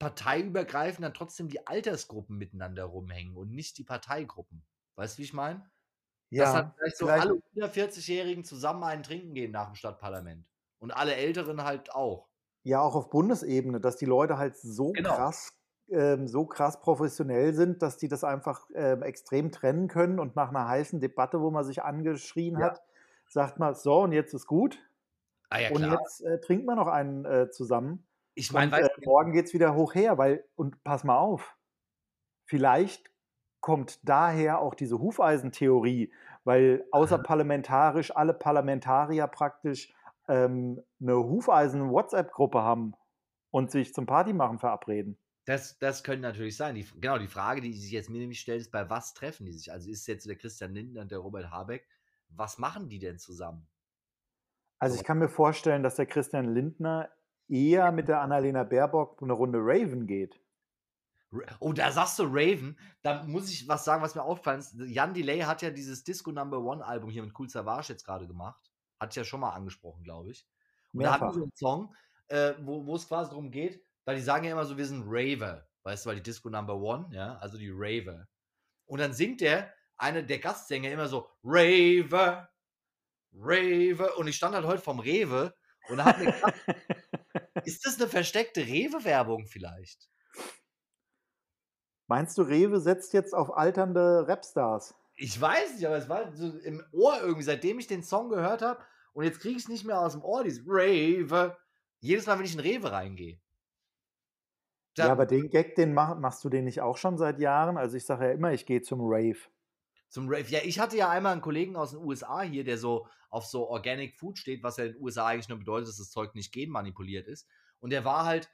parteiübergreifend dann trotzdem die Altersgruppen miteinander rumhängen und nicht die Parteigruppen. Weißt du, wie ich meine? dass dann vielleicht so vielleicht- alle unter 40-Jährigen zusammen einen trinken gehen nach dem Stadtparlament. Und alle Älteren halt auch. Ja, auch auf Bundesebene, dass die Leute halt so Genau. krass ähm, so krass professionell sind, dass die das einfach ähm, extrem trennen können und nach einer heißen Debatte, wo man sich angeschrien Ja. hat, sagt man, so und jetzt ist gut Ah ja, und jetzt äh, trinkt man noch einen äh, zusammen Ich meine, äh, morgen geht es wieder hoch her, weil, und pass mal auf, vielleicht kommt daher auch diese Hufeisentheorie, weil außerparlamentarisch alle Parlamentarier praktisch ähm, eine Hufeisen-WhatsApp-Gruppe haben und sich zum Partymachen verabreden. Das, das könnte natürlich sein. Die, genau, die Frage, die sich jetzt mir nämlich stellt, ist, bei was treffen die sich? Also ist jetzt der Christian Lindner und der Robert Habeck, was machen die denn zusammen? Also ich kann mir vorstellen, dass der Christian Lindner eher mit der Annalena Baerbock eine Runde Raven geht. Oh, da sagst du Raven. Da muss ich was sagen, was mir aufgefallen ist. Jan Delay hat ja dieses Disco Number One Album hier mit Cool Savage jetzt gerade gemacht. Hat ich ja schon mal angesprochen, glaube ich. Und da haben Mehrfach. die so einen Song, äh, wo es quasi darum geht, weil die sagen ja immer so, wir sind Raver. Weißt du, weil die Disco Number One, ja, also die Raver. Und dann singt der, eine der Gastsänger immer so, Raver, Raver. Und ich stand halt heute vom Rewe und habe gedacht, (laughs) ist das eine versteckte Rewe-Werbung vielleicht? Meinst du, Rewe setzt jetzt auf alternde Rapstars? Ich weiß nicht, aber es war so im Ohr irgendwie, seitdem ich den Song gehört habe. Und jetzt kriege ich es nicht mehr aus dem Ohr, dieses Rewe. Jedes Mal, wenn ich in Rewe reingehe. Ja, aber den Gag, den mach, machst du den nicht auch schon seit Jahren? Also ich sage ja immer, ich gehe zum Rave. Zum Rave. Ja, ich hatte ja einmal einen Kollegen aus den USA hier, der so auf so Organic Food steht, was ja in den USA eigentlich nur bedeutet, dass das Zeug nicht genmanipuliert ist. Und der war halt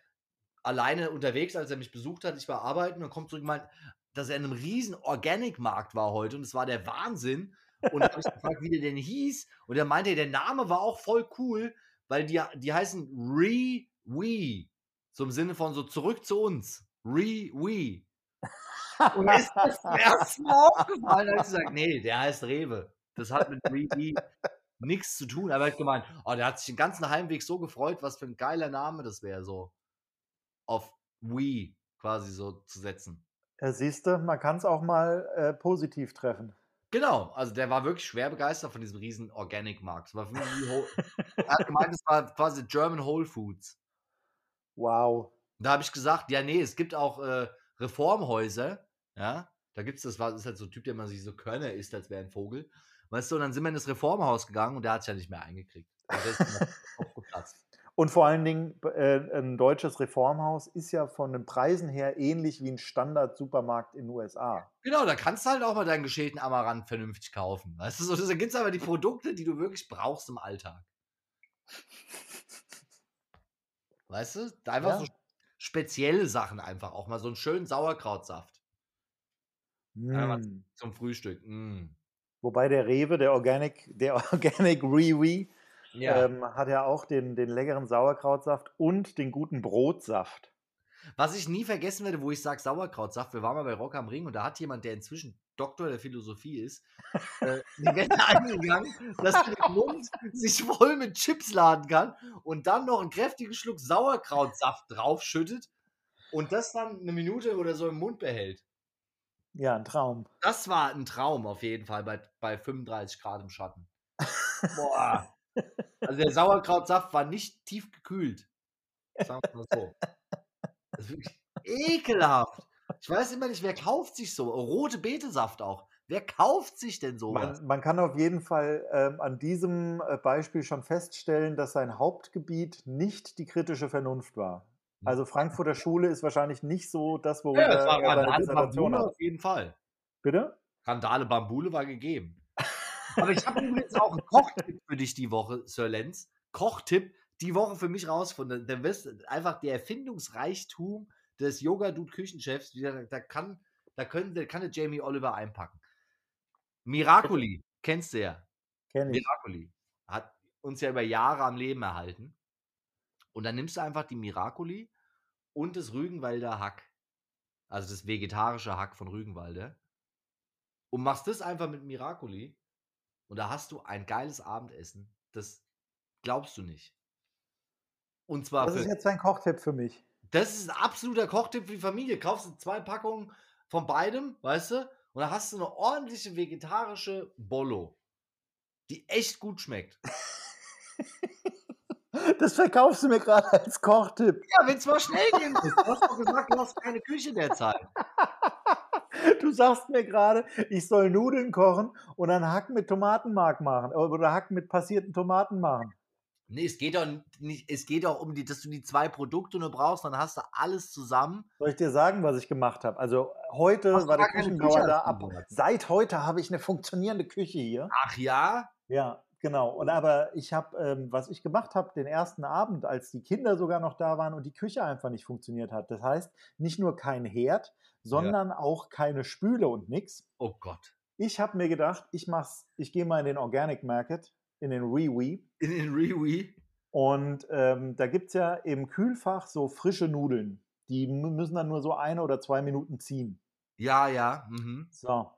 alleine unterwegs, als er mich besucht hat. Ich war arbeiten und kommt zurück und meint, dass er in einem riesen Organic-Markt war heute und es war der Wahnsinn. Und da habe ich gefragt, wie der denn hieß. Und er meinte, der Name war auch voll cool, weil die, die heißen Re-We. So im Sinne von so zurück zu uns. Re-We. (laughs) Und mir ist das zum ersten Mal (laughs) aufgefallen, da habe ich gesagt, nee, der heißt Rewe. Das hat mit Rewe nichts zu tun. Aber er hat gemeint, oh, der hat sich den ganzen Heimweg so gefreut, was für ein geiler Name das wäre, so auf Wii quasi so zu setzen. Ja, siehst du, man kann es auch mal äh, positiv treffen. Genau, also der war wirklich schwer begeistert von diesem riesen war wie Whole- Er hat gemeint, es war quasi German Whole Foods. Wow. Da habe ich gesagt, ja, nee, es gibt auch äh, Reformhäuser, ja, da gibt es das, war, ist halt so ein Typ, der immer sich so Körner isst, als wäre ein Vogel. Weißt du, und dann sind wir in das Reformhaus gegangen und der hat es ja nicht mehr eingekriegt. Und (laughs) vor allen Dingen, äh, ein deutsches Reformhaus ist ja von den Preisen her ähnlich wie ein Standard-Supermarkt in den USA. Genau, da kannst du halt auch mal deinen geschälten Amaranth vernünftig kaufen. Weißt du, so, da gibt es aber die Produkte, die du wirklich brauchst im Alltag. Weißt du? Da Einfach Ja. so spezielle Sachen einfach auch mal so einen schönen Sauerkrautsaft Mm. zum Frühstück. Mm. Wobei der Rewe, der Organic, der (laughs) Organic Rewe, Ja. ähm, hat ja auch den, den leckeren Sauerkrautsaft und den guten Brotsaft. Was ich nie vergessen werde, wo ich sage Sauerkrautsaft, wir waren mal bei Rock am Ring und da hat jemand, der inzwischen Doktor der Philosophie ist, äh, (laughs) die Wette eingegangen, dass er den Mund sich voll mit Chips laden kann und dann noch einen kräftigen Schluck Sauerkrautsaft draufschüttet und das dann eine Minute oder so im Mund behält. Ja, ein Traum. Das war ein Traum auf jeden Fall bei, bei 35 Grad im Schatten. Boah. Also der Sauerkrautsaft war nicht tief gekühlt. Sagen wir mal so. Das ist wirklich ekelhaft. Ich weiß immer nicht, wer kauft sich so? Rote Betesaft auch. Wer kauft sich denn sowas? Man, man kann auf jeden Fall ähm, an diesem äh, Beispiel schon feststellen, dass sein Hauptgebiet nicht die kritische Vernunft war. Also Frankfurter Schule ist wahrscheinlich nicht so das, worüber Ja, das war er seine Dissertation hat. auf jeden Fall. Bitte? Randale Bambule war gegeben. (laughs) Aber ich habe übrigens auch einen Kochtipp für dich die Woche, Sir Lenz. Kochtipp die Woche für mich rausgefunden. Dann wirst du einfach der Erfindungsreichtum des Yoga-Dude-Küchenchefs, da kann, da können, da kann der Jamie Oliver einpacken. Miracoli, kennst du ja. Kenn ich. Miracoli. Hat uns ja über Jahre am Leben erhalten. Und dann nimmst du einfach die Miracoli und das Rügenwalder Hack. Also das vegetarische Hack von Rügenwalder. Und machst das einfach mit Miracoli. Und da hast du ein geiles Abendessen. Das glaubst du nicht. Und zwar Das ist jetzt ein Kochtipp für mich. das ist ein absoluter Kochtipp für die Familie. Kaufst du zwei Packungen von beidem, weißt du? Und dann hast du eine ordentliche vegetarische Bollo, die echt gut schmeckt. (laughs) Das verkaufst du mir gerade als Kochtipp. Ja, wenn es mal schnell gehen muss. Du hast doch gesagt, du hast keine Küche derzeit. (laughs) Du sagst mir gerade, ich soll Nudeln kochen und dann Hack mit Tomatenmark machen oder Hack mit passierten Tomaten machen. Nee, es geht doch nicht, es geht doch um die, dass du die zwei Produkte nur brauchst, dann hast du alles zusammen. Soll ich dir sagen, was ich gemacht habe? Also heute du war der Küchenbauer Küche da ab. Seit heute habe ich eine funktionierende Küche hier. Ach ja? Ja, genau. Und aber ich habe, ähm, was ich gemacht habe, den ersten Abend, als die Kinder sogar noch da waren und die Küche einfach nicht funktioniert hat. Das heißt, nicht nur kein Herd, sondern auch keine Spüle und nix. Oh Gott. Ich habe mir gedacht, ich mach's, ich gehe mal in den Organic Market, in den Rewe. In den Rewe. Und ähm, da gibt es ja im Kühlfach so frische Nudeln. Die mü- müssen dann nur so eine oder zwei Minuten ziehen. Ja, ja. Mhm. So.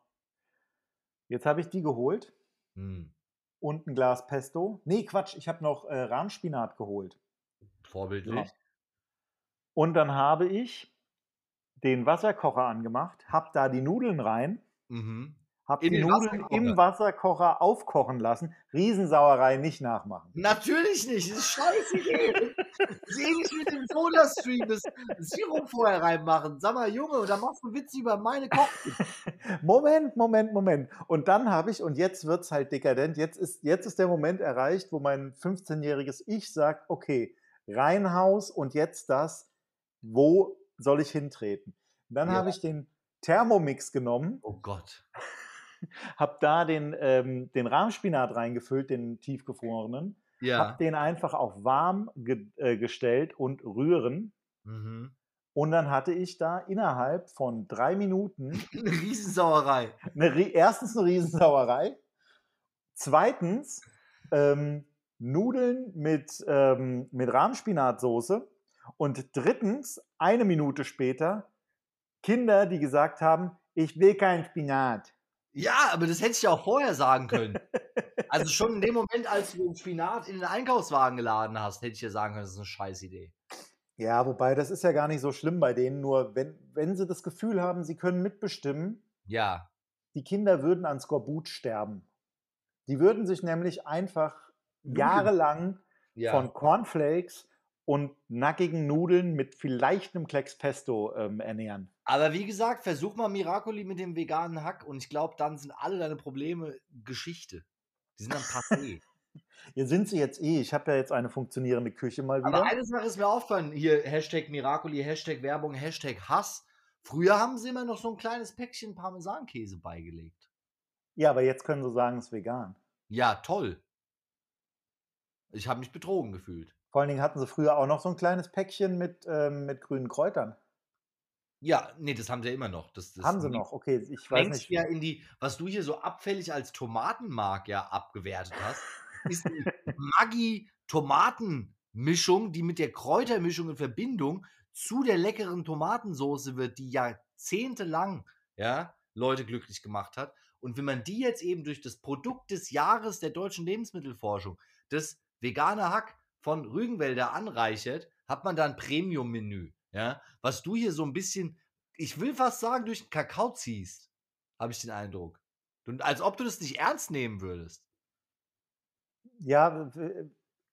Jetzt habe ich die geholt Hm. Und ein Glas Pesto. Nee, Quatsch, ich habe noch äh, Rahmspinat geholt. Vorbildlich. Und dann habe ich den Wasserkocher angemacht, habe da die Nudeln rein, Mhm. Habe In die Nudeln im Wasserkocher? Wasserkocher aufkochen lassen. Riesensauerei nicht nachmachen. Natürlich nicht, das ist scheiße. Das (laughs) ist ähnlich mit dem Soda-Stream, das Sirup vorher reinmachen. Sag mal, Junge, dann machst du Witze über meine Koch. (laughs) Moment, Moment, Moment. Und dann habe ich, und jetzt wird es halt dekadent, jetzt ist, jetzt ist der Moment erreicht, wo mein 15-jähriges Ich sagt, okay, Reinhaus und jetzt das, wo soll ich hintreten? Und dann Ja. habe ich den Thermomix genommen, Oh Gott. Habe da den, ähm, den Rahmspinat reingefüllt, den tiefgefrorenen, Ja. habe den einfach auf warm ge äh, gestellt und rühren. Mhm. Und dann hatte ich da innerhalb von drei Minuten (laughs) Eine Riesensauerei. eine, erstens eine Riesensauerei, zweitens ähm, Nudeln mit, ähm, mit Rahmspinatsoße und drittens, eine Minute später, Kinder, die gesagt haben, ich will keinen Spinat. Ja, aber das hätte ich ja auch vorher sagen können. Also schon in dem Moment, als du den Spinat in den Einkaufswagen geladen hast, hätte ich dir sagen können, das ist eine scheiß Idee. Ja, wobei das ist ja gar nicht so schlimm bei denen, nur wenn, wenn sie das Gefühl haben, sie können mitbestimmen, Ja. die Kinder würden an Skorbut sterben. Die würden sich nämlich einfach jahrelang Ja. von Cornflakes und nackigen Nudeln mit vielleicht einem Klecks Pesto ähm, ernähren. Aber wie gesagt, versuch mal Miracoli mit dem veganen Hack und ich glaube, dann sind alle deine Probleme Geschichte. Die sind dann passé. (laughs) Hier sind sie jetzt eh. Ich habe ja jetzt eine funktionierende Küche mal Aber wieder. eine Sache ist mir aufgefallen, hier Hashtag Miracoli, Hashtag Werbung, Hashtag Hass. Früher haben sie immer noch so ein kleines Päckchen Parmesankäse beigelegt. Ja, aber jetzt können sie sagen, es ist vegan. Ja, toll. Ich habe mich betrogen gefühlt. Vor allen Dingen hatten sie früher auch noch so ein kleines Päckchen mit, ähm, mit grünen Kräutern. Ja, nee, das haben sie ja immer noch. Das, das Haben sie noch. Okay, ich weiß nicht. ja in die, was du hier so abfällig als Tomatenmark ja abgewertet hast, ist die Maggi-Tomatenmischung, die mit der Kräutermischung in Verbindung zu der leckeren Tomatensoße wird, die jahrzehntelang ja, Leute glücklich gemacht hat. Und wenn man die jetzt eben durch das Produkt des Jahres der deutschen Lebensmittelforschung, das vegane Hack von Rügenwälder anreichert, hat man da ein Premium-Menü. Ja, was du hier so ein bisschen, ich will fast sagen, durch den Kakao ziehst, habe ich den Eindruck. Und als ob du das nicht ernst nehmen würdest. Ja, w-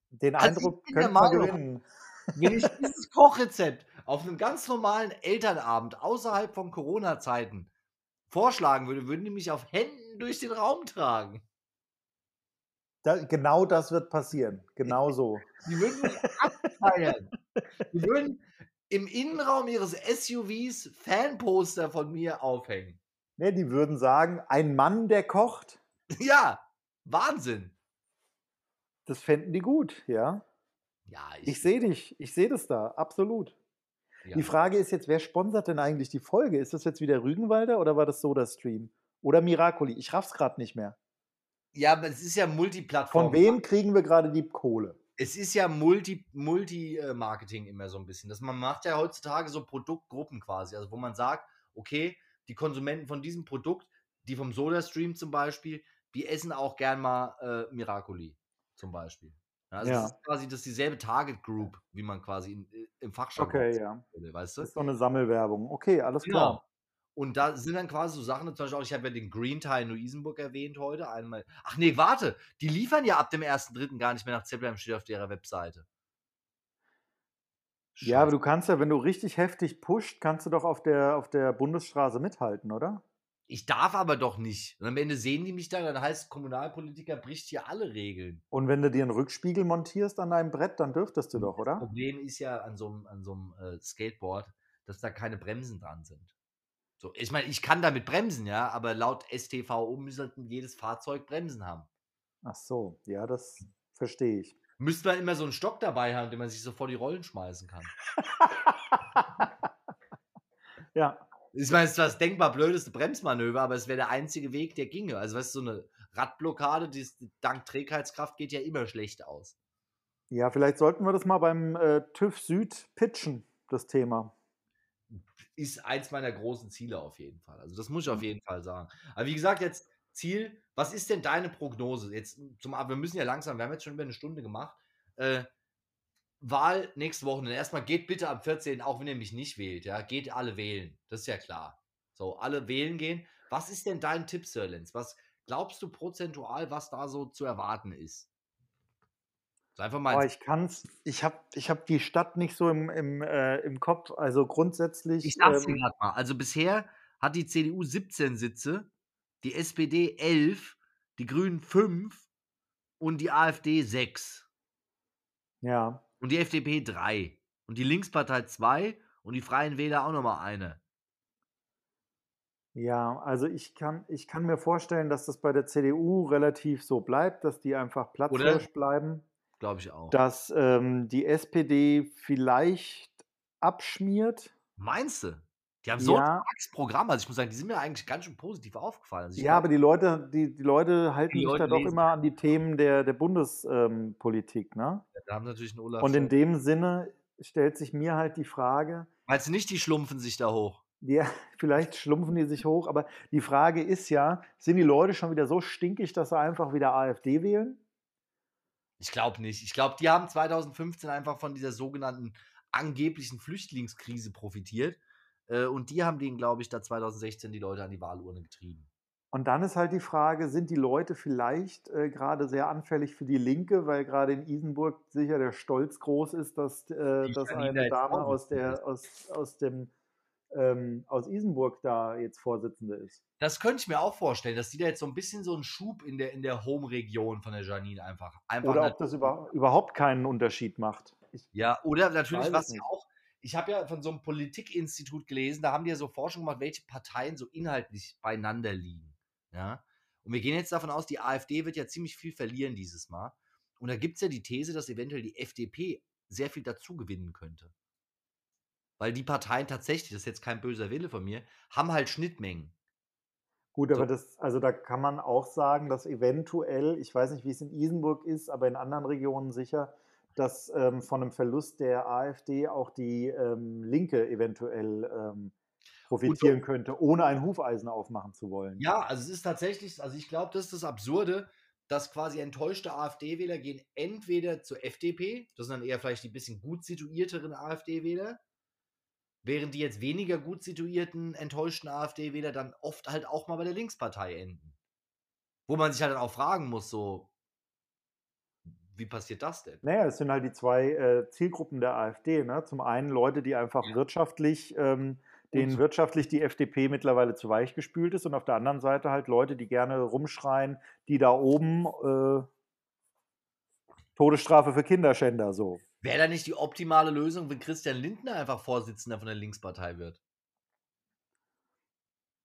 den Also Eindruck könnte man gewinnen. Wenn (laughs) ich dieses Kochrezept auf einem ganz normalen Elternabend außerhalb von Corona-Zeiten vorschlagen würde, würden die mich auf Händen durch den Raum tragen. Da, genau das wird passieren. Genau so. Die würden mich abfeiern. Die würden im Innenraum ihres SUVs Fanposter von mir aufhängen. Ne, die würden sagen, ein Mann, der kocht, (laughs) Ja, Wahnsinn. das fänden die gut, ja. Ja, Ich sehe dich, ich sehe das da, absolut. ja. Die Frage ist jetzt, wer sponsert denn eigentlich die Folge? Ist das jetzt wieder Rügenwalder oder war das SodaStream? Oder Miracoli? Ich raff's gerade nicht mehr. Ja, aber es ist ja Multiplattform. Von wem kriegen wir gerade die Kohle? Es ist ja Multi- Multi-Marketing immer so ein bisschen. Das man macht ja heutzutage so Produktgruppen quasi. Also wo man sagt, okay, die Konsumenten von diesem Produkt, die vom SodaStream zum Beispiel, die essen auch gern mal äh, Miracoli zum Beispiel. Ja, also Ja. das ist quasi das ist dieselbe Target Group, wie man quasi in, äh, im Fachjargon Okay, ja. würde, weißt du? Das ist so eine Sammelwerbung. Okay, alles Genau. klar. Und da sind dann quasi so Sachen, zum Beispiel auch, ich habe ja den Green Tie in Luisenburg erwähnt heute. Einmal. Ach nee, warte, die liefern ja ab dem 1.3. gar nicht mehr nach Zeppelin, steht auf ihrer Webseite. Ja, aber du kannst ja, wenn du richtig heftig pusht, kannst du doch auf der, auf der Bundesstraße mithalten, oder? Ich darf aber doch nicht. Und am Ende sehen die mich da, dann heißt Kommunalpolitiker bricht hier alle Regeln. Und wenn du dir einen Rückspiegel montierst an deinem Brett, dann dürftest du doch, oder? Das Problem ist ja an so einem, an so einem äh, Skateboard, dass da keine Bremsen dran sind. So, ich meine, ich kann damit bremsen, ja, aber laut STVO müsste jedes Fahrzeug Bremsen haben. Ach so, ja, das verstehe ich. Müsste man immer so einen Stock dabei haben, den man sich so vor die Rollen schmeißen kann. (laughs) ja. Ich meine, es ist das denkbar blödeste Bremsmanöver, aber es wäre der einzige Weg, der ginge. Also, weißt du, so eine Radblockade, die ist, dank Trägheitskraft geht ja immer schlecht aus. Ja, vielleicht sollten wir das mal beim äh, TÜV Süd pitchen, das Thema. Ist eins meiner großen Ziele auf jeden Fall. Also, das muss ich auf jeden Fall sagen. Aber wie gesagt, jetzt Ziel, was ist denn deine Prognose? Jetzt zum wir müssen ja langsam, wir haben jetzt schon über eine Stunde gemacht. Äh, Wahl nächste Woche. Und erstmal geht bitte am 14., auch wenn ihr mich nicht wählt, ja, geht alle wählen. Das ist ja klar. So, alle wählen gehen. Was ist denn dein Tipp, Sir Lenz? Was glaubst du prozentual, was da so zu erwarten ist? Einfach mal. Oh, ich kann's, ich habe ich hab die Stadt nicht so im, im, äh, im Kopf. Also grundsätzlich. Ich sag's ähm, gerade mal. Also bisher hat die CDU 17 Sitze, die SPD 11, die Grünen 5 und die AfD 6. Ja. Und die FDP drei. Und die Linkspartei zwei und die Freien Wähler auch nochmal eine. Ja, also ich kann, ich kann mir vorstellen, dass das bei der CDU relativ so bleibt, dass die einfach platzhirsch bleiben. Glaube ich auch. Dass ähm, die SPD vielleicht abschmiert. Meinst du? Die haben so ja. ein starkes Programm. Also ich muss sagen, die sind mir eigentlich ganz schön positiv aufgefallen. Also ja, glaub, aber die Leute, die, die Leute halten die sich Leute da doch immer an die Themen der, der Bundespolitik, ähm, ne? Ja, da haben natürlich einen Olaf. Und in dem Sinne stellt sich mir halt die Frage. Meinst du nicht, die schlumpfen sich da hoch? Ja, (laughs) vielleicht schlumpfen die sich hoch, aber die Frage ist ja, sind die Leute schon wieder so stinkig, dass sie einfach wieder AfD wählen? Ich glaube nicht. Ich glaube, die haben 2015 einfach von dieser sogenannten angeblichen Flüchtlingskrise profitiert äh, und die haben den, glaube ich, da 2016 die Leute an die Wahlurne getrieben. Und dann ist halt die Frage, sind die Leute vielleicht äh, gerade sehr anfällig für die Linke, weil gerade in Isenburg sicher der Stolz groß ist, dass, äh, dass eine Dame aus, der, aus, aus, dem, ähm, aus Isenburg da jetzt Vorsitzende ist. Das könnte ich mir auch vorstellen, dass die da jetzt so ein bisschen so einen Schub in der, in der Home-Region von der Janine einfach, einfach. Oder ob das über, überhaupt keinen Unterschied macht. Ich ja, oder natürlich, was ja auch ich habe ja von so einem Politikinstitut gelesen, da haben die ja so Forschung gemacht, welche Parteien so inhaltlich beieinander liegen. Ja. Und wir gehen jetzt davon aus, die AfD wird ja ziemlich viel verlieren dieses Mal. Und da gibt es ja die These, dass eventuell die FDP sehr viel dazu gewinnen könnte. Weil die Parteien tatsächlich, das ist jetzt kein böser Wille von mir, haben halt Schnittmengen. Gut, aber das, also da kann man auch sagen, dass eventuell, ich weiß nicht, wie es in Isenburg ist, aber in anderen Regionen sicher, dass ähm, von einem Verlust der AfD auch die ähm, Linke eventuell ähm, profitieren so, könnte, ohne ein Hufeisen aufmachen zu wollen. Ja, also es ist tatsächlich, also ich glaube, das ist das Absurde, dass quasi enttäuschte AfD-Wähler gehen entweder zur FDP, das sind dann eher vielleicht die bisschen gut situierteren AfD-Wähler, während die jetzt weniger gut situierten, enttäuschten AfD-Wähler dann oft halt auch mal bei der Linkspartei enden. Wo man sich halt dann auch fragen muss, so, wie passiert das denn? Naja, es sind halt die zwei äh, Zielgruppen der AfD. Ne? Zum einen Leute, die einfach ja. wirtschaftlich, ähm, denen und wirtschaftlich die FDP mittlerweile zu weich gespült ist und auf der anderen Seite halt Leute, die gerne rumschreien, die da oben äh, Todesstrafe für Kinderschänder so. Wäre da nicht die optimale Lösung, wenn Christian Lindner einfach Vorsitzender von der Linkspartei wird?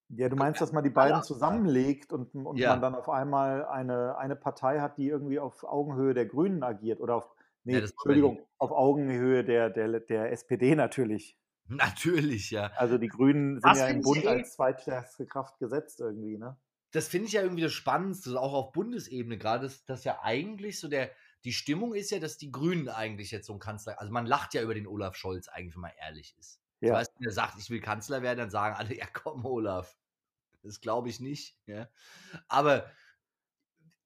Ja, du meinst, dass man die beiden zusammenlegt und, und ja. man dann auf einmal eine, eine Partei hat, die irgendwie auf Augenhöhe der Grünen agiert oder auf, nee, ja, Entschuldigung, auf Augenhöhe der, der, der SPD natürlich. (laughs) Natürlich, ja. Also die Grünen sind das ja im Bund als zweitstärkste Kraft gesetzt irgendwie, ne? Das finde ich ja irgendwie das Spannendste, auch auf Bundesebene gerade, dass, dass ja eigentlich so der, die Stimmung ist ja, dass die Grünen eigentlich jetzt so ein Kanzler, also man lacht ja über den Olaf Scholz eigentlich, wenn man ehrlich ist. Ja. Weißt, wenn er sagt, ich will Kanzler werden, dann sagen alle, (laughs) ja komm, Olaf. Das glaube ich nicht. Ja. Aber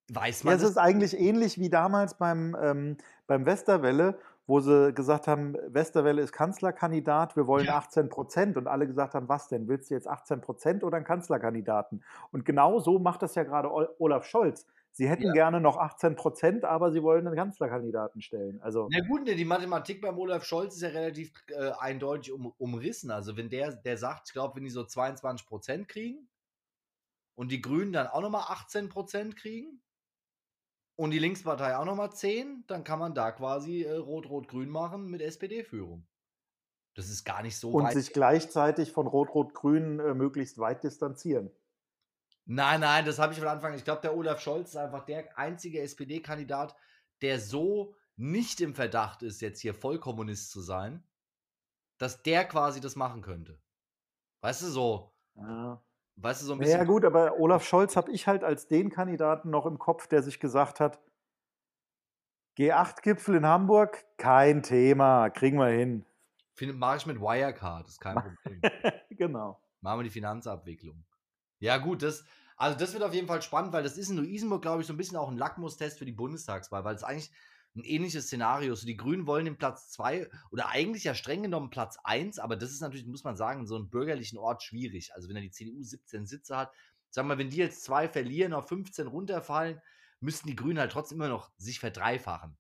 weiß man. Ja, es ist eigentlich ähnlich wie damals beim, ähm, beim Westerwelle, wo sie gesagt haben, Westerwelle ist Kanzlerkandidat, wir wollen ja. 18 Prozent. Und alle gesagt haben, was denn? Willst du jetzt 18 Prozent oder einen Kanzlerkandidaten? Und genau so macht das ja gerade Olaf Scholz. Sie hätten Ja. gerne noch 18 Prozent, aber sie wollen einen Kanzlerkandidaten stellen. Also, Na gut, ne, die Mathematik beim Olaf Scholz ist ja relativ äh, eindeutig um, umrissen. Also wenn der, der sagt, ich glaube, wenn die so 22 Prozent kriegen und die Grünen dann auch nochmal 18 Prozent kriegen und die Linkspartei auch nochmal 10, dann kann man da quasi äh, Rot-Rot-Grün machen mit SPD-Führung. Das ist gar nicht so und weit. sich gleichzeitig von Rot-Rot-Grün äh, möglichst weit distanzieren. Nein, nein, das habe ich von Anfang an. Ich glaube, der Olaf Scholz ist einfach der einzige SPD-Kandidat, der so nicht im Verdacht ist, jetzt hier Vollkommunist zu sein, dass der quasi das machen könnte. Weißt du, so, Ja. weißt du, so ein bisschen. Ja gut, aber Olaf Scholz habe ich halt als den Kandidaten noch im Kopf, der sich gesagt hat, G8-Gipfel in Hamburg, kein Thema, kriegen wir hin. Find- Mach ich mit Wirecard, ist kein (laughs) Problem. genau. Machen wir die Finanzabwicklung. Ja, gut, das, also das wird auf jeden Fall spannend, weil das ist in Luisenburg, glaube ich, so ein bisschen auch ein Lackmustest für die Bundestagswahl, weil es eigentlich ein ähnliches Szenario ist. Die Grünen wollen den Platz 2 oder eigentlich ja streng genommen Platz 1, aber das ist natürlich, muss man sagen, in so einem bürgerlichen Ort schwierig. Also wenn da die CDU 17 Sitze hat, sag mal, wenn die jetzt zwei verlieren, auf 15 runterfallen, müssten die Grünen halt trotzdem immer noch sich verdreifachen.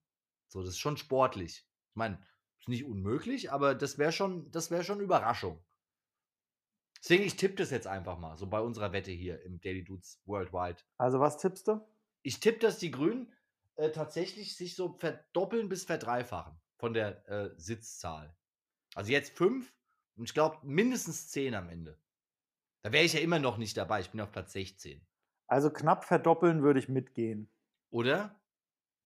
So, das ist schon sportlich. Ich meine, ist nicht unmöglich, aber das wäre schon, das wäre schon Überraschung. Deswegen, ich tippe das jetzt einfach mal, so bei unserer Wette hier im Daily Dudes Worldwide. Also was tippst du? Ich tippe, dass die Grünen äh, tatsächlich sich so verdoppeln bis verdreifachen von der äh, Sitzzahl. Also jetzt fünf und ich glaube mindestens zehn am Ende. Da wäre ich ja immer noch nicht dabei. Ich bin auf Platz 16. Also knapp verdoppeln würde ich mitgehen. Oder?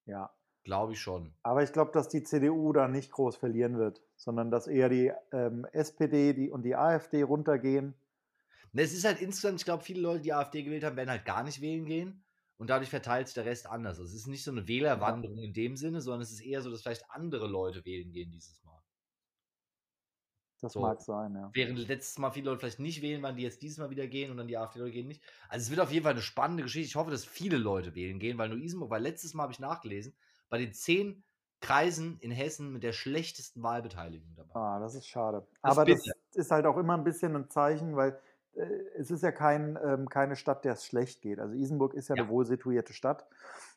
Ja. Glaube ich schon. Aber ich glaube, dass die CDU da nicht groß verlieren wird, sondern dass eher die ähm, SPD die, und die AfD runtergehen. Ne, es ist halt insgesamt, ich glaube, viele Leute, die AfD gewählt haben, werden halt gar nicht wählen gehen. Und dadurch verteilt sich der Rest anders. Also es ist nicht so eine Wählerwanderung in dem Sinne, sondern es ist eher so, dass vielleicht andere Leute wählen gehen dieses Mal. Das So. mag sein, ja. Während letztes Mal viele Leute vielleicht nicht wählen waren, die jetzt dieses Mal wieder gehen und dann die AfD-Leute gehen nicht. Also es wird auf jeden Fall eine spannende Geschichte. Ich hoffe, dass viele Leute wählen gehen, weil Luisenburg, weil letztes Mal habe ich nachgelesen, bei den zehn Kreisen in Hessen mit der schlechtesten Wahlbeteiligung dabei. Ah, das ist schade. Das Aber das bitter. ist halt auch immer ein bisschen ein Zeichen, weil äh, es ist ja kein, ähm, keine Stadt, der es schlecht geht. Also Isenburg ist ja, Ja. eine wohl situierte Stadt.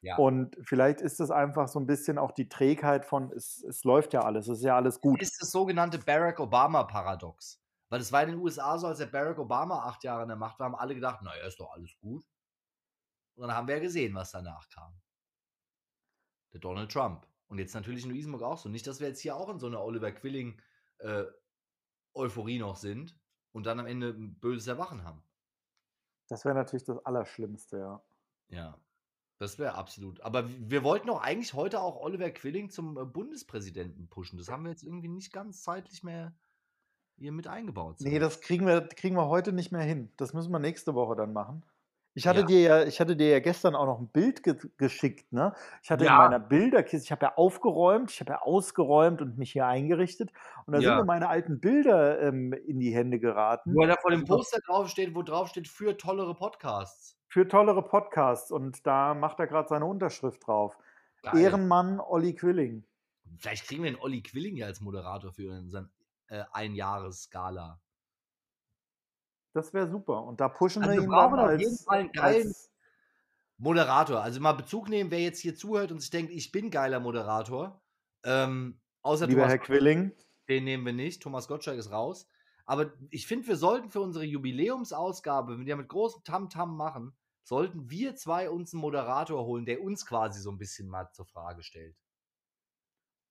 Ja. Und vielleicht ist es einfach so ein bisschen auch die Trägheit von, es, es läuft ja alles, es ist ja alles gut. ist das sogenannte Barack Obama-Paradox. Weil es war in den USA so, als der Barack Obama acht Jahre in der Macht war, haben alle gedacht, naja, ist doch alles gut. Und dann haben wir ja gesehen, was danach kam. Der Donald Trump. Und jetzt natürlich in Luisenburg auch so. Nicht, dass wir jetzt hier auch in so einer Oliver Quilling äh, Euphorie noch sind und dann am Ende ein böses Erwachen haben. Das wäre natürlich das Allerschlimmste, ja. Ja, das wäre absolut. Aber wir wollten doch eigentlich heute auch Oliver Quilling zum äh, Bundespräsidenten pushen. Das haben wir jetzt irgendwie nicht ganz zeitlich mehr hier mit eingebaut. Nee, das kriegen wir, kriegen wir heute nicht mehr hin. Das müssen wir nächste Woche dann machen. Ich hatte Ja. dir ja, ich hatte dir ja gestern auch noch ein Bild ge geschickt, ne? Ich hatte Ja. in meiner Bilderkiste, ich habe ja aufgeräumt, ich habe ja ausgeräumt und mich hier eingerichtet. Und da Ja. sind mir meine alten Bilder ähm, in die Hände geraten. Wo da vor dem Also- Poster draufsteht, wo drauf steht, für tollere Podcasts. Für tollere Podcasts. Und da macht er gerade seine Unterschrift drauf. Geil. Ehrenmann Olli Quilling. Vielleicht kriegen wir einen Olli Quilling ja als Moderator für unseren äh, Einjahres-Skala. Das wäre super. Und da pushen Also wir ihn brauchen dann auf als, jeden Fall einen geilen als Moderator. Also mal Bezug nehmen, wer jetzt hier zuhört und sich denkt, ich bin geiler Moderator. Ähm, außer lieber Thomas Herr Quilling. Den nehmen wir nicht. Thomas Gottschalk ist raus. Aber ich finde, wir sollten für unsere Jubiläumsausgabe, wenn wir mit großem Tamtam machen, sollten wir zwei uns einen Moderator holen, der uns quasi so ein bisschen mal zur Frage stellt.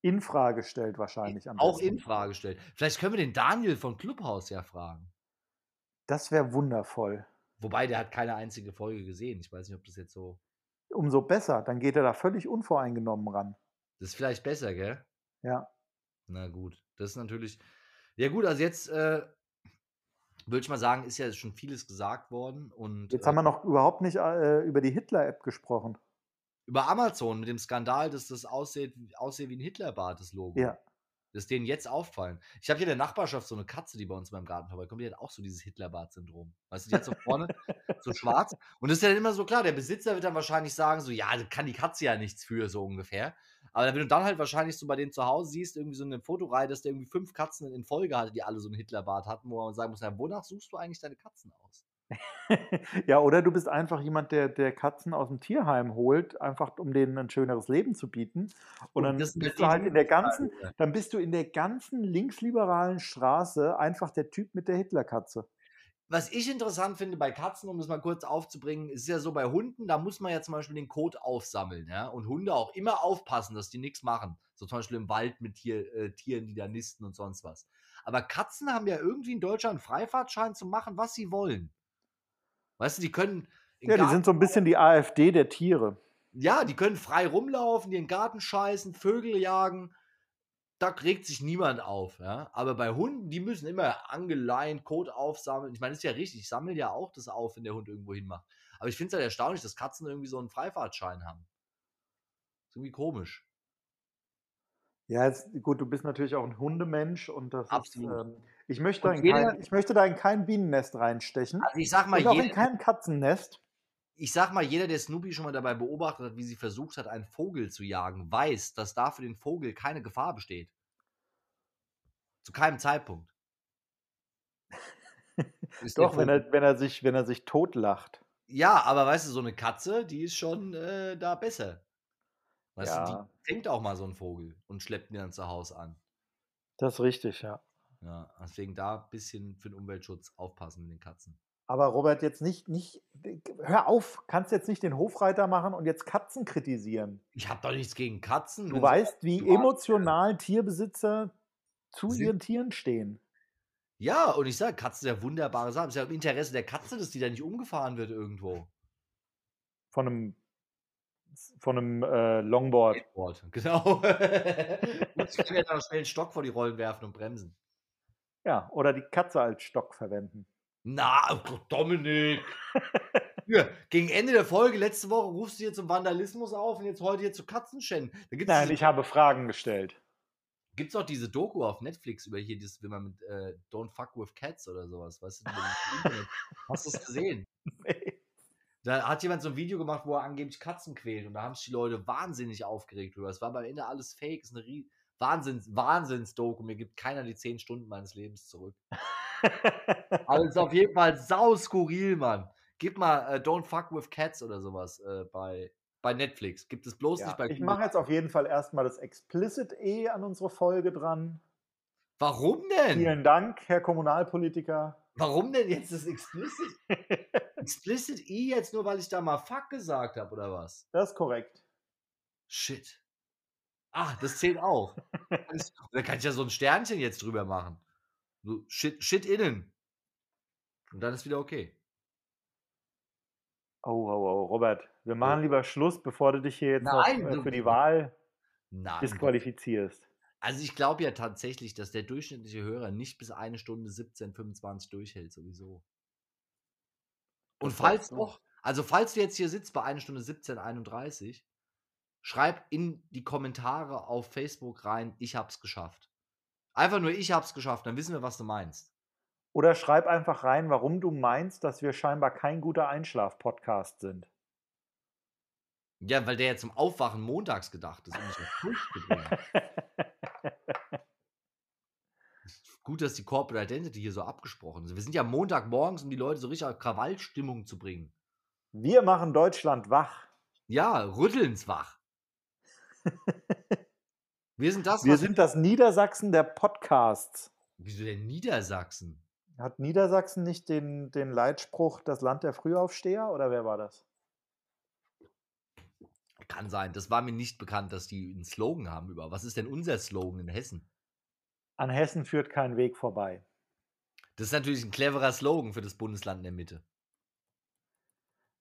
In Frage stellt wahrscheinlich am Auch besten. in Frage stellt. Vielleicht können wir den Daniel von Clubhouse ja fragen. Das wäre wundervoll. Wobei, der hat keine einzige Folge gesehen. Ich weiß nicht, ob das jetzt so. Umso besser. Dann geht er da völlig unvoreingenommen ran. Das ist vielleicht besser, gell? Ja. Na gut. Das ist natürlich. Ja, gut, also jetzt äh, würde ich mal sagen, ist ja schon vieles gesagt worden. Und Jetzt äh, haben wir noch überhaupt nicht äh, über die Hitler-App gesprochen. über Amazon mit dem Skandal, dass das aussieht, aussieht wie ein Hitlerbart, das Logo. Ja. Das ist denen jetzt auffallen. Ich habe hier in der Nachbarschaft so eine Katze, die bei uns in meinem Garten vorbeikommt, die hat auch so dieses Hitlerbart-Syndrom. Weißt du, die hat so vorne (laughs) so schwarz. Und das ist ja dann immer so klar, der Besitzer wird dann wahrscheinlich sagen, so, ja, da kann die Katze ja nichts für, so ungefähr. Aber wenn du dann halt wahrscheinlich so bei denen zu Hause siehst, irgendwie so eine Fotoreihe, dass der irgendwie fünf Katzen in Folge hatte, die alle so einen Hitlerbart hatten, wo man sagen muss, na, wonach suchst du eigentlich deine Katzen aus? (laughs) ja, oder du bist einfach jemand, der, der Katzen aus dem Tierheim holt, einfach um denen ein schöneres Leben zu bieten. Und, und dann bist du halt in der ganzen, dann bist du in der ganzen linksliberalen Straße einfach der Typ mit der Hitlerkatze. Was ich interessant finde bei Katzen, um das mal kurz aufzubringen, ist ja so bei Hunden, da muss man ja zum Beispiel den Kot aufsammeln, ja. Und Hunde auch immer aufpassen, dass die nichts machen. So zum Beispiel im Wald mit Tier, äh, Tieren, die da nisten und sonst was. Aber Katzen haben ja irgendwie in Deutschland Freifahrtschein zu machen, was sie wollen. Weißt du, die können. Ja, die sind so ein bisschen die AfD der Tiere. Ja, die können frei rumlaufen, die in den Garten scheißen, Vögel jagen. Da regt sich niemand auf. Ja? Aber bei Hunden, die müssen immer angeleint, Kot aufsammeln. Ich meine, das ist ja richtig. Ich sammle ja auch das auf, wenn der Hund irgendwo hinmacht. Aber ich finde es halt erstaunlich, dass Katzen irgendwie so einen Freifahrtschein haben. ist irgendwie komisch. Ja, jetzt, gut, du bist natürlich auch ein Hundemensch und das Absolut. Ist, ähm, ich, möchte da in kein, ich möchte da in kein Bienennest reinstechen. Also ich sag mal, und jeder, auch in kein Katzennest. Ich sag mal, jeder, der Snoopy schon mal dabei beobachtet hat, wie sie versucht hat, einen Vogel zu jagen, weiß, dass da für den Vogel keine Gefahr besteht. Zu keinem Zeitpunkt. (laughs) Doch, wenn er, wenn, er sich, wenn er sich totlacht. Ja, aber weißt du, so eine Katze, die ist schon äh, da besser. Weißt ja. du, die fängt auch mal so einen Vogel und schleppt ihn dann zu Hause an. Das ist richtig, ja. Ja, deswegen da ein bisschen für den Umweltschutz aufpassen mit den Katzen. Aber Robert, jetzt nicht, nicht, hör auf, kannst jetzt nicht den Hofreiter machen und jetzt Katzen kritisieren. Ich habe doch nichts gegen Katzen. Du weißt, wie emotional Tierbesitzer zu Sie ihren Tieren stehen. Ja, und ich sage, Katzen sind ja wunderbare Sachen. Es ist ja im Interesse der Katze, dass die da nicht umgefahren wird irgendwo. Von einem von einem äh, Longboard. Skateboard, (laughs) genau. ich kann ja dann schnell einen Stock vor die Rollen werfen und bremsen. Ja, oder die Katze als Stock verwenden. Na, oh Dominik. ja, gegen Ende der Folge letzte Woche rufst du hier zum Vandalismus auf und jetzt heute hier zu Katzenschänden. Nein, ich habe Fragen gestellt. Gibt es auch diese Doku auf Netflix über hier, das, wenn man mit äh, Don't Fuck with Cats oder sowas, weißt du? Hast du es gesehen? (laughs) Nee. Da hat jemand so ein Video gemacht, wo er angeblich Katzen quält und da haben sich die Leute wahnsinnig aufgeregt drüber. Es war am Ende alles Fake, ist eine Rie Wahnsinns, Wahnsinns-Doku. Mir gibt keiner die zehn Stunden meines Lebens zurück. also ist auf (laughs) jeden Fall sau skurril, Mann. Gib mal äh, Don't Fuck with Cats oder sowas äh, bei, bei Netflix. Gibt es bloß ja, nicht bei Ich mache jetzt auf jeden Fall erstmal das Explicit E an unsere Folge dran. Warum denn? Vielen Dank, Herr Kommunalpolitiker. Warum denn jetzt das Explicit? (laughs) Explicit E jetzt nur, weil ich da mal Fuck gesagt habe, oder was? Das ist korrekt. Shit. Ah, das zählt auch. da kann ich ja so ein Sternchen jetzt drüber machen. So shit, shit innen. Und dann ist wieder okay. Oh, oh, oh, Robert, wir machen oh. lieber Schluss, bevor du dich hier jetzt Nein, noch, äh, für die Wahl Nein. disqualifizierst. Also ich glaube ja tatsächlich, dass der durchschnittliche Hörer nicht bis eine Stunde 17, 25 durchhält, sowieso. Und falls doch, also falls du jetzt hier sitzt bei einer Stunde 17, 31, schreib in die Kommentare auf Facebook rein, ich hab's geschafft. Einfach nur, ich hab's geschafft, dann wissen wir, was du meinst. Oder schreib einfach rein, warum du meinst, dass wir scheinbar kein guter Einschlaf-Podcast sind. Ja, weil der ja zum Aufwachen montags gedacht ist und nicht auf (laughs) Gut, dass die Corporate Identity hier so abgesprochen ist. Wir sind ja Montagmorgens, um die Leute so richtig auf Krawallstimmung zu bringen. Wir machen Deutschland wach. Ja, rüttelns wach. Wir sind das. Wir sind das Niedersachsen der Podcasts. Wieso denn Niedersachsen? Hat Niedersachsen nicht den, den Leitspruch das Land der Frühaufsteher oder wer war das? Kann sein. Das war mir nicht bekannt, dass die einen Slogan haben über. Was ist denn unser Slogan in Hessen? An Hessen führt kein Weg vorbei. Das ist natürlich ein cleverer Slogan für das Bundesland in der Mitte.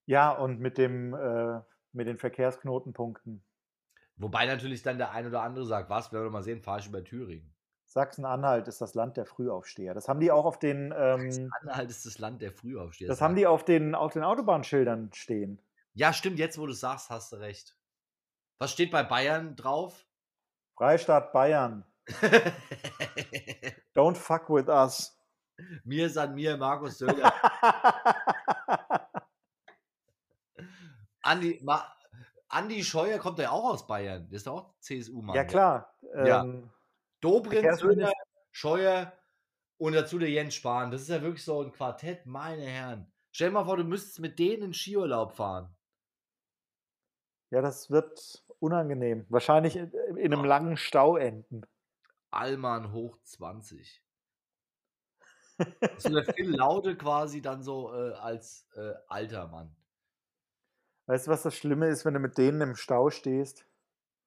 Ja, und mit, dem, äh, mit den Verkehrsknotenpunkten. Wobei natürlich dann der ein oder andere sagt, was, werden wir mal sehen, fahre ich über Thüringen. Sachsen-Anhalt ist das Land der Frühaufsteher. Das haben die auch auf den. Ähm, Sachsen-Anhalt ist das Land der Frühaufsteher. Das, haben die auf den, auf den Autobahnschildern stehen. Ja, stimmt, jetzt wo du sagst, hast du recht. Was steht bei Bayern drauf? Freistaat Bayern. (laughs) Don't fuck with us. Mir san mir, Markus Söder. (laughs) Andi, Ma, Andi Scheuer kommt ja auch aus Bayern. Der ist doch auch CSU-Mann. Ja, klar. Ja. Ähm, Dobrindt, Söder, Scheuer und dazu der Jens Spahn. Das ist ja wirklich so ein Quartett, meine Herren. Stell dir mal vor, du müsstest mit denen in Skiurlaub fahren. Ja, das wird unangenehm. Wahrscheinlich in, in einem langen Stau enden. Allmann hoch 20. so der Phil Laude quasi dann so äh, als äh, alter Mann. Weißt du, was das Schlimme ist, wenn du mit denen im Stau stehst?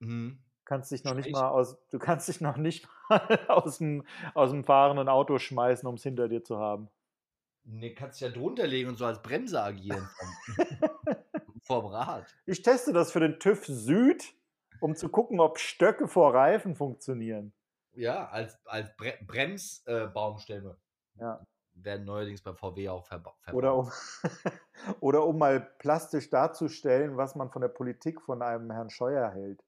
Mhm. Kannst dich noch nicht mal aus, du kannst dich noch nicht (laughs) mal aus dem, aus dem fahrenden Auto schmeißen, um es hinter dir zu haben. Ne, kannst ja drunter legen und so als Bremse agieren (laughs) vom, Rad. Ich teste das für den TÜV Süd, um zu gucken, ob Stöcke vor Reifen funktionieren. Ja, als, als Bre Bremsbaumstämme. Äh. Ja. Werden neuerdings bei VW auch verba verbaut. Oder um, (laughs) oder um mal plastisch darzustellen, was man von der Politik von einem Herrn Scheuer hält.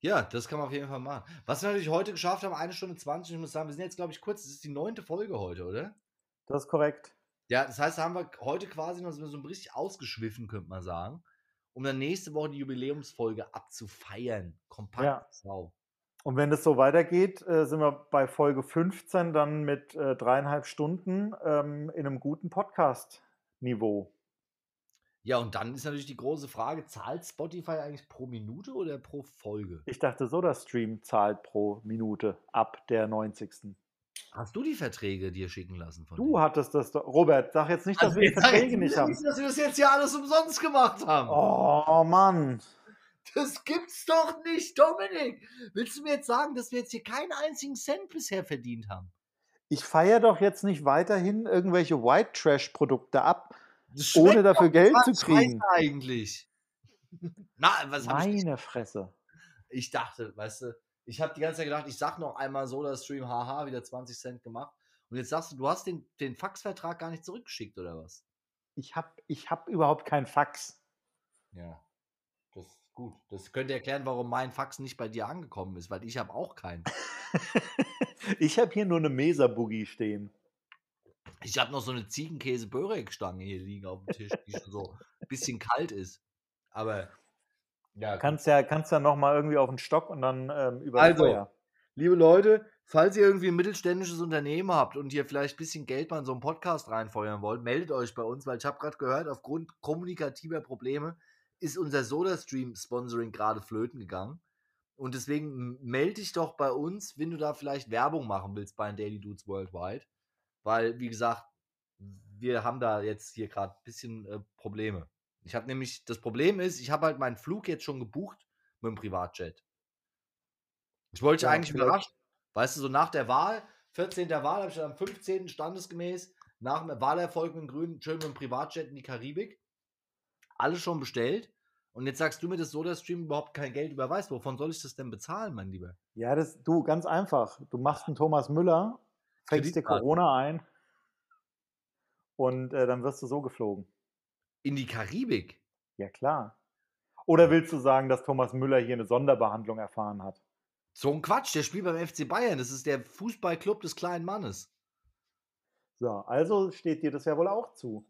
Ja, das kann man auf jeden Fall machen. Was wir natürlich heute geschafft haben, eine Stunde 20, ich muss sagen, wir sind jetzt, glaube ich, kurz, das ist die neunte Folge heute, oder? Das ist korrekt. Ja, das heißt, da haben wir heute quasi noch so so richtig ausgeschwiffen, könnte man sagen, um dann nächste Woche die Jubiläumsfolge abzufeiern. Kompakt. Ja. Sau. Und wenn es so weitergeht, äh, sind wir bei Folge 15 dann mit äh, dreieinhalb Stunden ähm, in einem guten Podcast-Niveau. Ja, und dann ist natürlich die große Frage, zahlt Spotify eigentlich pro Minute oder pro Folge? Ich dachte, so der Stream zahlt pro Minute ab der 90. Hast du die Verträge dir schicken lassen von Du denen? hattest das doch. Robert, sag jetzt nicht, dass Also wir die Verträge jetzt nicht haben. Dass wir das jetzt ja alles umsonst gemacht haben. Oh Mann. Das gibt's doch nicht, Dominik. Willst du mir jetzt sagen, dass wir jetzt hier keinen einzigen Cent bisher verdient haben? Ich feiere doch jetzt nicht weiterhin irgendwelche White Trash-Produkte ab, Das ohne dafür Geld zu kriegen. scheiße eigentlich. Na, was hab ich Meine Fresse. Ich dachte, weißt du, ich habe die ganze Zeit gedacht, ich sag noch einmal so, das Stream, haha, wieder 20 Cent gemacht. Und jetzt sagst du, du hast den, den Faxvertrag gar nicht zurückgeschickt, oder was? Ich habe ich hab überhaupt kein Fax. Ja. Das gut. Das könnte erklären, warum mein Fax nicht bei dir angekommen ist, weil ich habe auch keinen. (laughs) ich habe hier nur eine Mesa-Boogie stehen. Ich habe noch so eine Ziegenkäse-Börek-Stange hier liegen auf dem Tisch, die schon so ein bisschen kalt ist. Aber ja, Kannst ja, kannst ja nochmal irgendwie auf den Stock und dann ähm, über Also, Feuer. Liebe Leute, falls ihr irgendwie ein mittelständisches Unternehmen habt und ihr vielleicht ein bisschen Geld mal in so einen Podcast reinfeuern wollt, meldet euch bei uns, weil ich habe gerade gehört, aufgrund kommunikativer Probleme ist unser SodaStream-Sponsoring gerade flöten gegangen. Und deswegen melde dich doch bei uns, wenn du da vielleicht Werbung machen willst bei den Daily Dudes Worldwide. Weil, wie gesagt, wir haben da jetzt hier gerade ein bisschen äh, Probleme. Ich habe nämlich, das Problem ist, ich habe halt meinen Flug jetzt schon gebucht mit dem Privatjet. Ich wollte dich Ja, eigentlich überraschen. Weißt du, so nach der Wahl, 14. Wahl, habe ich dann am 15. standesgemäß nach dem Wahlerfolg mit dem Grünen schön mit dem Privatjet in die Karibik. Alles schon bestellt. Und jetzt sagst du mir, dass SodaStream überhaupt kein Geld überweist. Wovon soll ich das denn bezahlen, mein Lieber? Ja, das, du, ganz einfach. Du machst einen Thomas Müller, fängst dir. Corona ein und äh, dann wirst du so geflogen. In die Karibik? Ja, klar. Oder willst du sagen, dass Thomas Müller hier eine Sonderbehandlung erfahren hat? So ein Quatsch, der spielt beim FC Bayern. Das ist der Fußballclub des kleinen Mannes. So, also steht dir das ja wohl auch zu.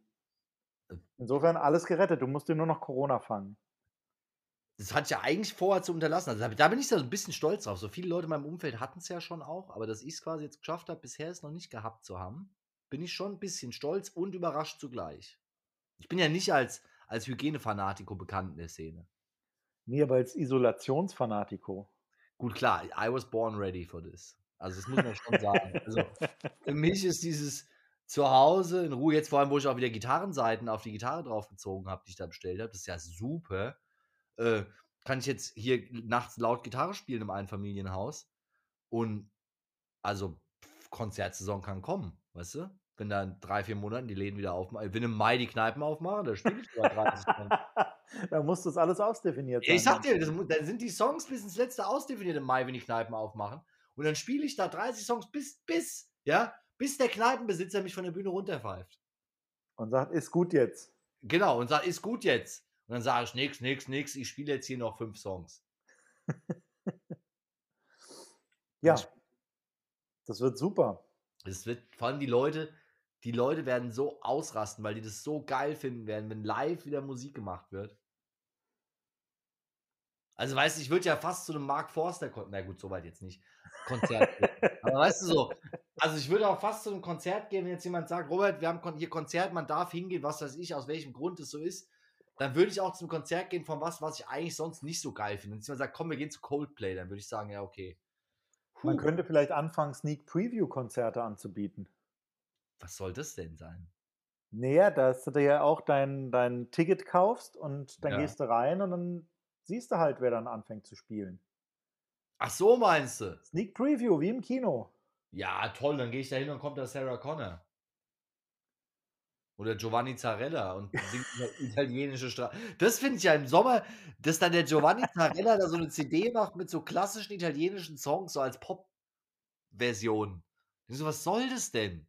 Insofern alles gerettet. Du musst dir nur noch Corona fangen. Das hatte ich ja eigentlich vorher zu unterlassen. Also da, bin ich so ein bisschen stolz drauf. So viele Leute in meinem Umfeld hatten es ja schon auch, aber dass ich es quasi jetzt geschafft habe, bisher es noch nicht gehabt zu haben, bin ich schon ein bisschen stolz und überrascht zugleich. Ich bin ja nicht als, als Hygienefanatiker bekannt in der Szene. Nee, aber als Isolationsfanatiko. Gut, klar, I was born ready for this. Also, das muss man schon sagen. Also, für mich ist dieses Zuhause in Ruhe, jetzt vor allem, wo ich auch wieder Gitarrenseiten auf die Gitarre draufgezogen habe, die ich da bestellt habe, das ist ja super. Äh, kann ich jetzt hier nachts laut Gitarre spielen im Einfamilienhaus. Und also, pff, Konzertsaison kann kommen, weißt du? Wenn da in drei, vier Monaten die Läden wieder aufmachen, wenn im Mai die Kneipen aufmachen, da spiele ich sogar 30 Stunden. da (laughs) muss das alles ausdefiniert sein. Ich sag dir, das, mu- da sind die Songs bis ins letzte ausdefiniert im Mai, wenn die Kneipen aufmachen. Und dann spiele ich da 30 Songs bis, bis, ja, bis der Kneipenbesitzer mich von der Bühne runterpfeift. Und sagt, ist gut jetzt. Genau, und sagt, ist gut jetzt. Und dann sage ich, nix, nix, nix, ich spiele jetzt hier noch fünf Songs. (laughs) Ja, Ich- das wird super. Es wird, vor allem die Leute, die Leute werden so ausrasten, weil die das so geil finden werden, wenn live wieder Musik gemacht wird. Also weißt du, ich würde ja fast zu einem Mark Forster, na gut, soweit jetzt nicht, Konzert. (laughs) Aber weißt du so, Also ich würde auch fast zu einem Konzert gehen, wenn jetzt jemand sagt, Robert, wir haben hier Konzert, man darf hingehen, was weiß ich, aus welchem Grund es so ist. Dann würde ich auch zum Konzert gehen von was, was ich eigentlich sonst nicht so geil finde. Wenn jemand sagt, komm, wir gehen zu Coldplay, dann würde ich sagen, ja, okay. Man könnte vielleicht anfangen, Sneak Preview-Konzerte anzubieten. Was soll das denn sein? Naja, dass du dir ja auch dein, dein Ticket kaufst und dann Ja. gehst du rein und dann siehst du halt, wer dann anfängt zu spielen. Ach so, meinst du? Sneak Preview, wie im Kino. Ja, toll, dann gehe ich da hin und kommt da Sarah Connor. Oder Giovanni Zarella und singt eine (laughs) italienische Straße. Das finde ich ja im Sommer, dass dann der Giovanni Zarella da so eine CD macht mit so klassischen italienischen Songs, so als Pop-Version. So, was soll das denn?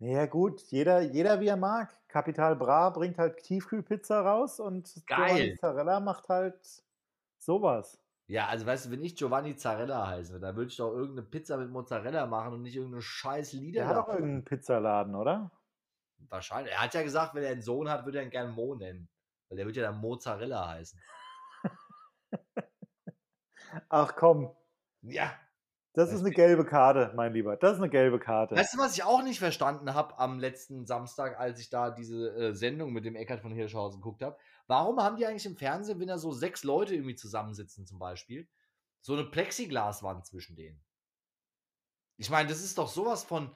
Naja, gut, jeder, jeder wie er mag. Capital Bra bringt halt Tiefkühlpizza raus und Geil. Giovanni Zarella macht halt sowas. Ja, also weißt du, wenn ich Giovanni Zarella heiße, dann würde ich doch irgendeine Pizza mit Mozzarella machen und nicht irgendeine scheiß Der Lieder. hat auch irgendeinen Pizzaladen, oder? Wahrscheinlich. Er hat ja gesagt, wenn er einen Sohn hat, würde er ihn gerne Mo nennen. Weil der wird ja dann Mozzarella heißen. (laughs) Ach komm, Ja, das Das ist eine gelbe Karte, mein Lieber. Das ist eine gelbe Karte. Weißt du, was ich auch nicht verstanden habe am letzten Samstag, als ich da diese äh, Sendung mit dem Eckart von Hirschhausen geguckt habe? Warum haben die eigentlich im Fernsehen, wenn da so sechs Leute irgendwie zusammensitzen zum Beispiel, so eine Plexiglaswand zwischen denen? Ich meine, das ist doch sowas von.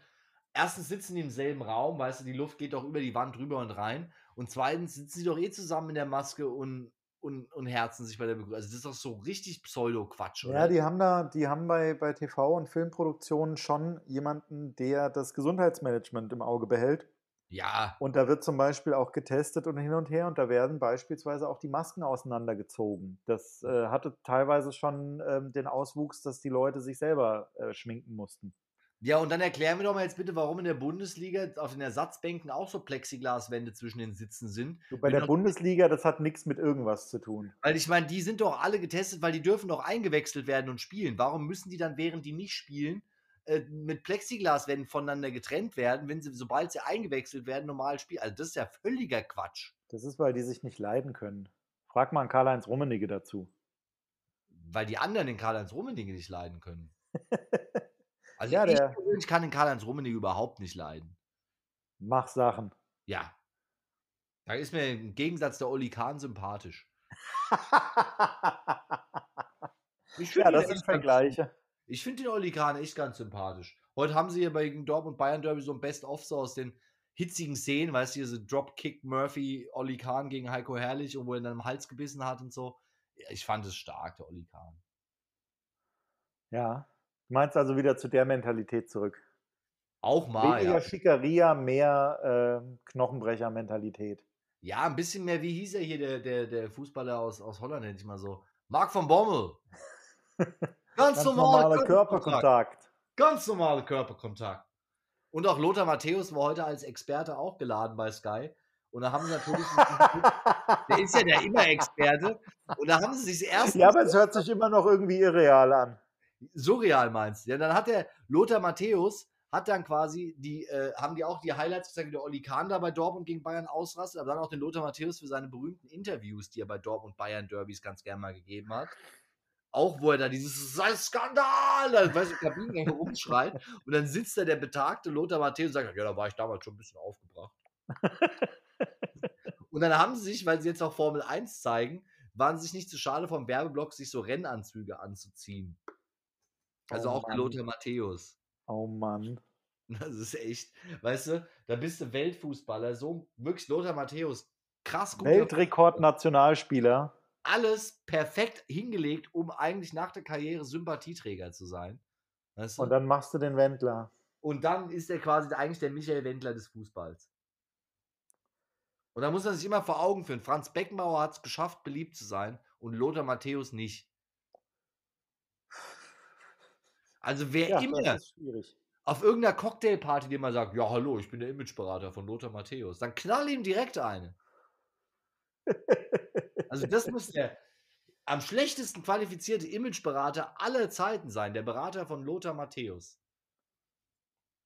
Erstens sitzen die im selben Raum, weißt du, die Luft geht doch über die Wand rüber und rein. Und zweitens sitzen sie doch eh zusammen in der Maske und, und, und herzen sich bei der Begrüßung. Also, das ist doch so richtig Pseudo-Quatsch, oder? Ja, die haben da, die haben bei, bei TV- und Filmproduktionen schon jemanden, der das Gesundheitsmanagement im Auge behält. Ja. Und da wird zum Beispiel auch getestet und hin und her und da werden beispielsweise auch die Masken auseinandergezogen. Das äh, hatte teilweise schon ähm, den Auswuchs, dass die Leute sich selber äh, schminken mussten. Ja, und dann erklär mir doch mal jetzt bitte, warum in der Bundesliga auf den Ersatzbänken auch so Plexiglaswände zwischen den Sitzen sind. Du, bei Wenn der Bundesliga, das hat nichts mit irgendwas zu tun. Weil ich meine, die sind doch alle getestet, weil die dürfen doch eingewechselt werden und spielen. Warum müssen die dann, während die nicht spielen, äh, mit Plexiglaswänden voneinander getrennt werden, wenn sie, sobald sie eingewechselt werden, normal spielen? Also das ist ja völliger Quatsch. Das ist, weil die sich nicht leiden können. Frag mal Karl-Heinz Rummenigge dazu. Weil die anderen den Karl-Heinz Rummenigge nicht leiden können. (laughs) Also Ja, ich persönlich kann den Karl-Heinz Rummenigge überhaupt nicht leiden. Mach Sachen. Ja. Da ist mir im Gegensatz der Oli Kahn sympathisch. (laughs) Ich ja, das sind Vergleiche. Ich finde den Oli Kahn echt ganz sympathisch. Heute haben sie hier bei Dortmund Bayern Derby so ein Best-of so aus den hitzigen Szenen, weißt du, hier so Dropkick Murphy, Oli Kahn gegen Heiko Herrlich wo er dann im Hals gebissen hat und so. Ich fand es stark, der Oli Kahn. Ja. Du meinst also wieder zu der Mentalität zurück. Auch mal, Weniger ja. Schickeria, mehr ähm, Knochenbrecher-Mentalität. Ja, ein bisschen mehr, wie hieß er hier, der, der, der Fußballer aus, aus Holland, nenn ich mal so. Marc von Bommel. (laughs) Ganz, Ganz normal, normaler Körperkontakt. Ganz normale Körperkontakt. Und auch Lothar Matthäus war heute als Experte auch geladen bei Sky. Und da haben sie natürlich. der ist ja der immer Experte. Und da haben sie sich erst. ja, aber es hört sich immer noch irgendwie irreal an. surreal meinst du? Ja, dann hat der Lothar Matthäus hat dann quasi die, äh, haben die auch die Highlights gezeigt, wie der Olli Kahn da bei Dortmund gegen Bayern ausrastet, aber dann auch den Lothar Matthäus für seine berühmten Interviews, die er bei Dortmund Bayern Derbys ganz gerne mal gegeben hat. Auch wo er da dieses "Das ist ein Skandal, da weißt du, Kabinen (laughs) rumschreit und dann sitzt da der betagte Lothar Matthäus und sagt, ja, da war ich damals schon ein bisschen aufgebracht. (laughs) und dann haben sie sich, weil sie jetzt auch Formel 1 zeigen, waren sie sich nicht zu schade vom Werbeblock, sich so Rennanzüge anzuziehen. Also Oh auch Mann. Lothar Matthäus. Oh Mann. Das ist echt, weißt du, da bist du Weltfußballer, so wirklich Lothar Matthäus, krass guter Weltrekord-Nationalspieler. Alles perfekt hingelegt, um eigentlich nach der Karriere Sympathieträger zu sein. Weißt du? Und dann machst du den Wendler. Und dann ist er quasi eigentlich der Michael Wendler des Fußballs. Und da muss man sich immer vor Augen führen. Franz Beckenbauer hat es geschafft, beliebt zu sein und Lothar Matthäus nicht. Also wer Ja, immer auf irgendeiner Cocktailparty dir mal sagt, ja hallo, ich bin der Imageberater von Lothar Matthäus, dann knall ihm direkt eine. (laughs) Also das muss der am schlechtesten qualifizierte Imageberater aller Zeiten sein, der Berater von Lothar Matthäus.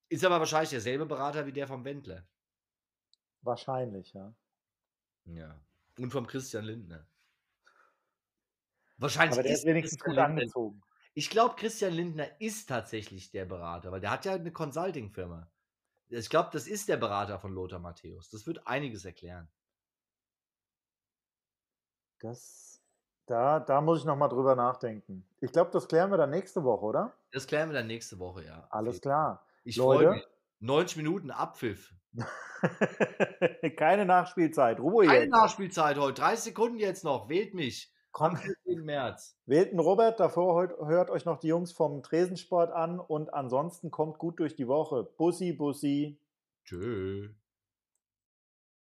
Ist aber wahrscheinlich derselbe Berater wie der vom Wendler. Wahrscheinlich, ja. Ja. Und vom Christian Lindner. Wahrscheinlich Aber der ist wenigstens Christian gut angezogen. Ich glaube, Christian Lindner ist tatsächlich der Berater, weil der hat ja eine Consulting-Firma. Ich glaube, das ist der Berater von Lothar Matthäus. Das wird einiges erklären. Das, da, da muss ich noch mal drüber nachdenken. Ich glaube, das klären wir dann nächste Woche, oder? Das klären wir dann nächste Woche, ja. Alles klar. Ich freue mich. 90 Minuten Abpfiff. (laughs) Keine Nachspielzeit. Ruhe Keine jetzt. Nachspielzeit heute. 30 Sekunden jetzt noch. Wählt mich. Am 14. März. Wählt einen Robert. Davor hört euch noch die Jungs vom Tresensport an. Und ansonsten kommt gut durch die Woche. Bussi, Bussi. Tschö.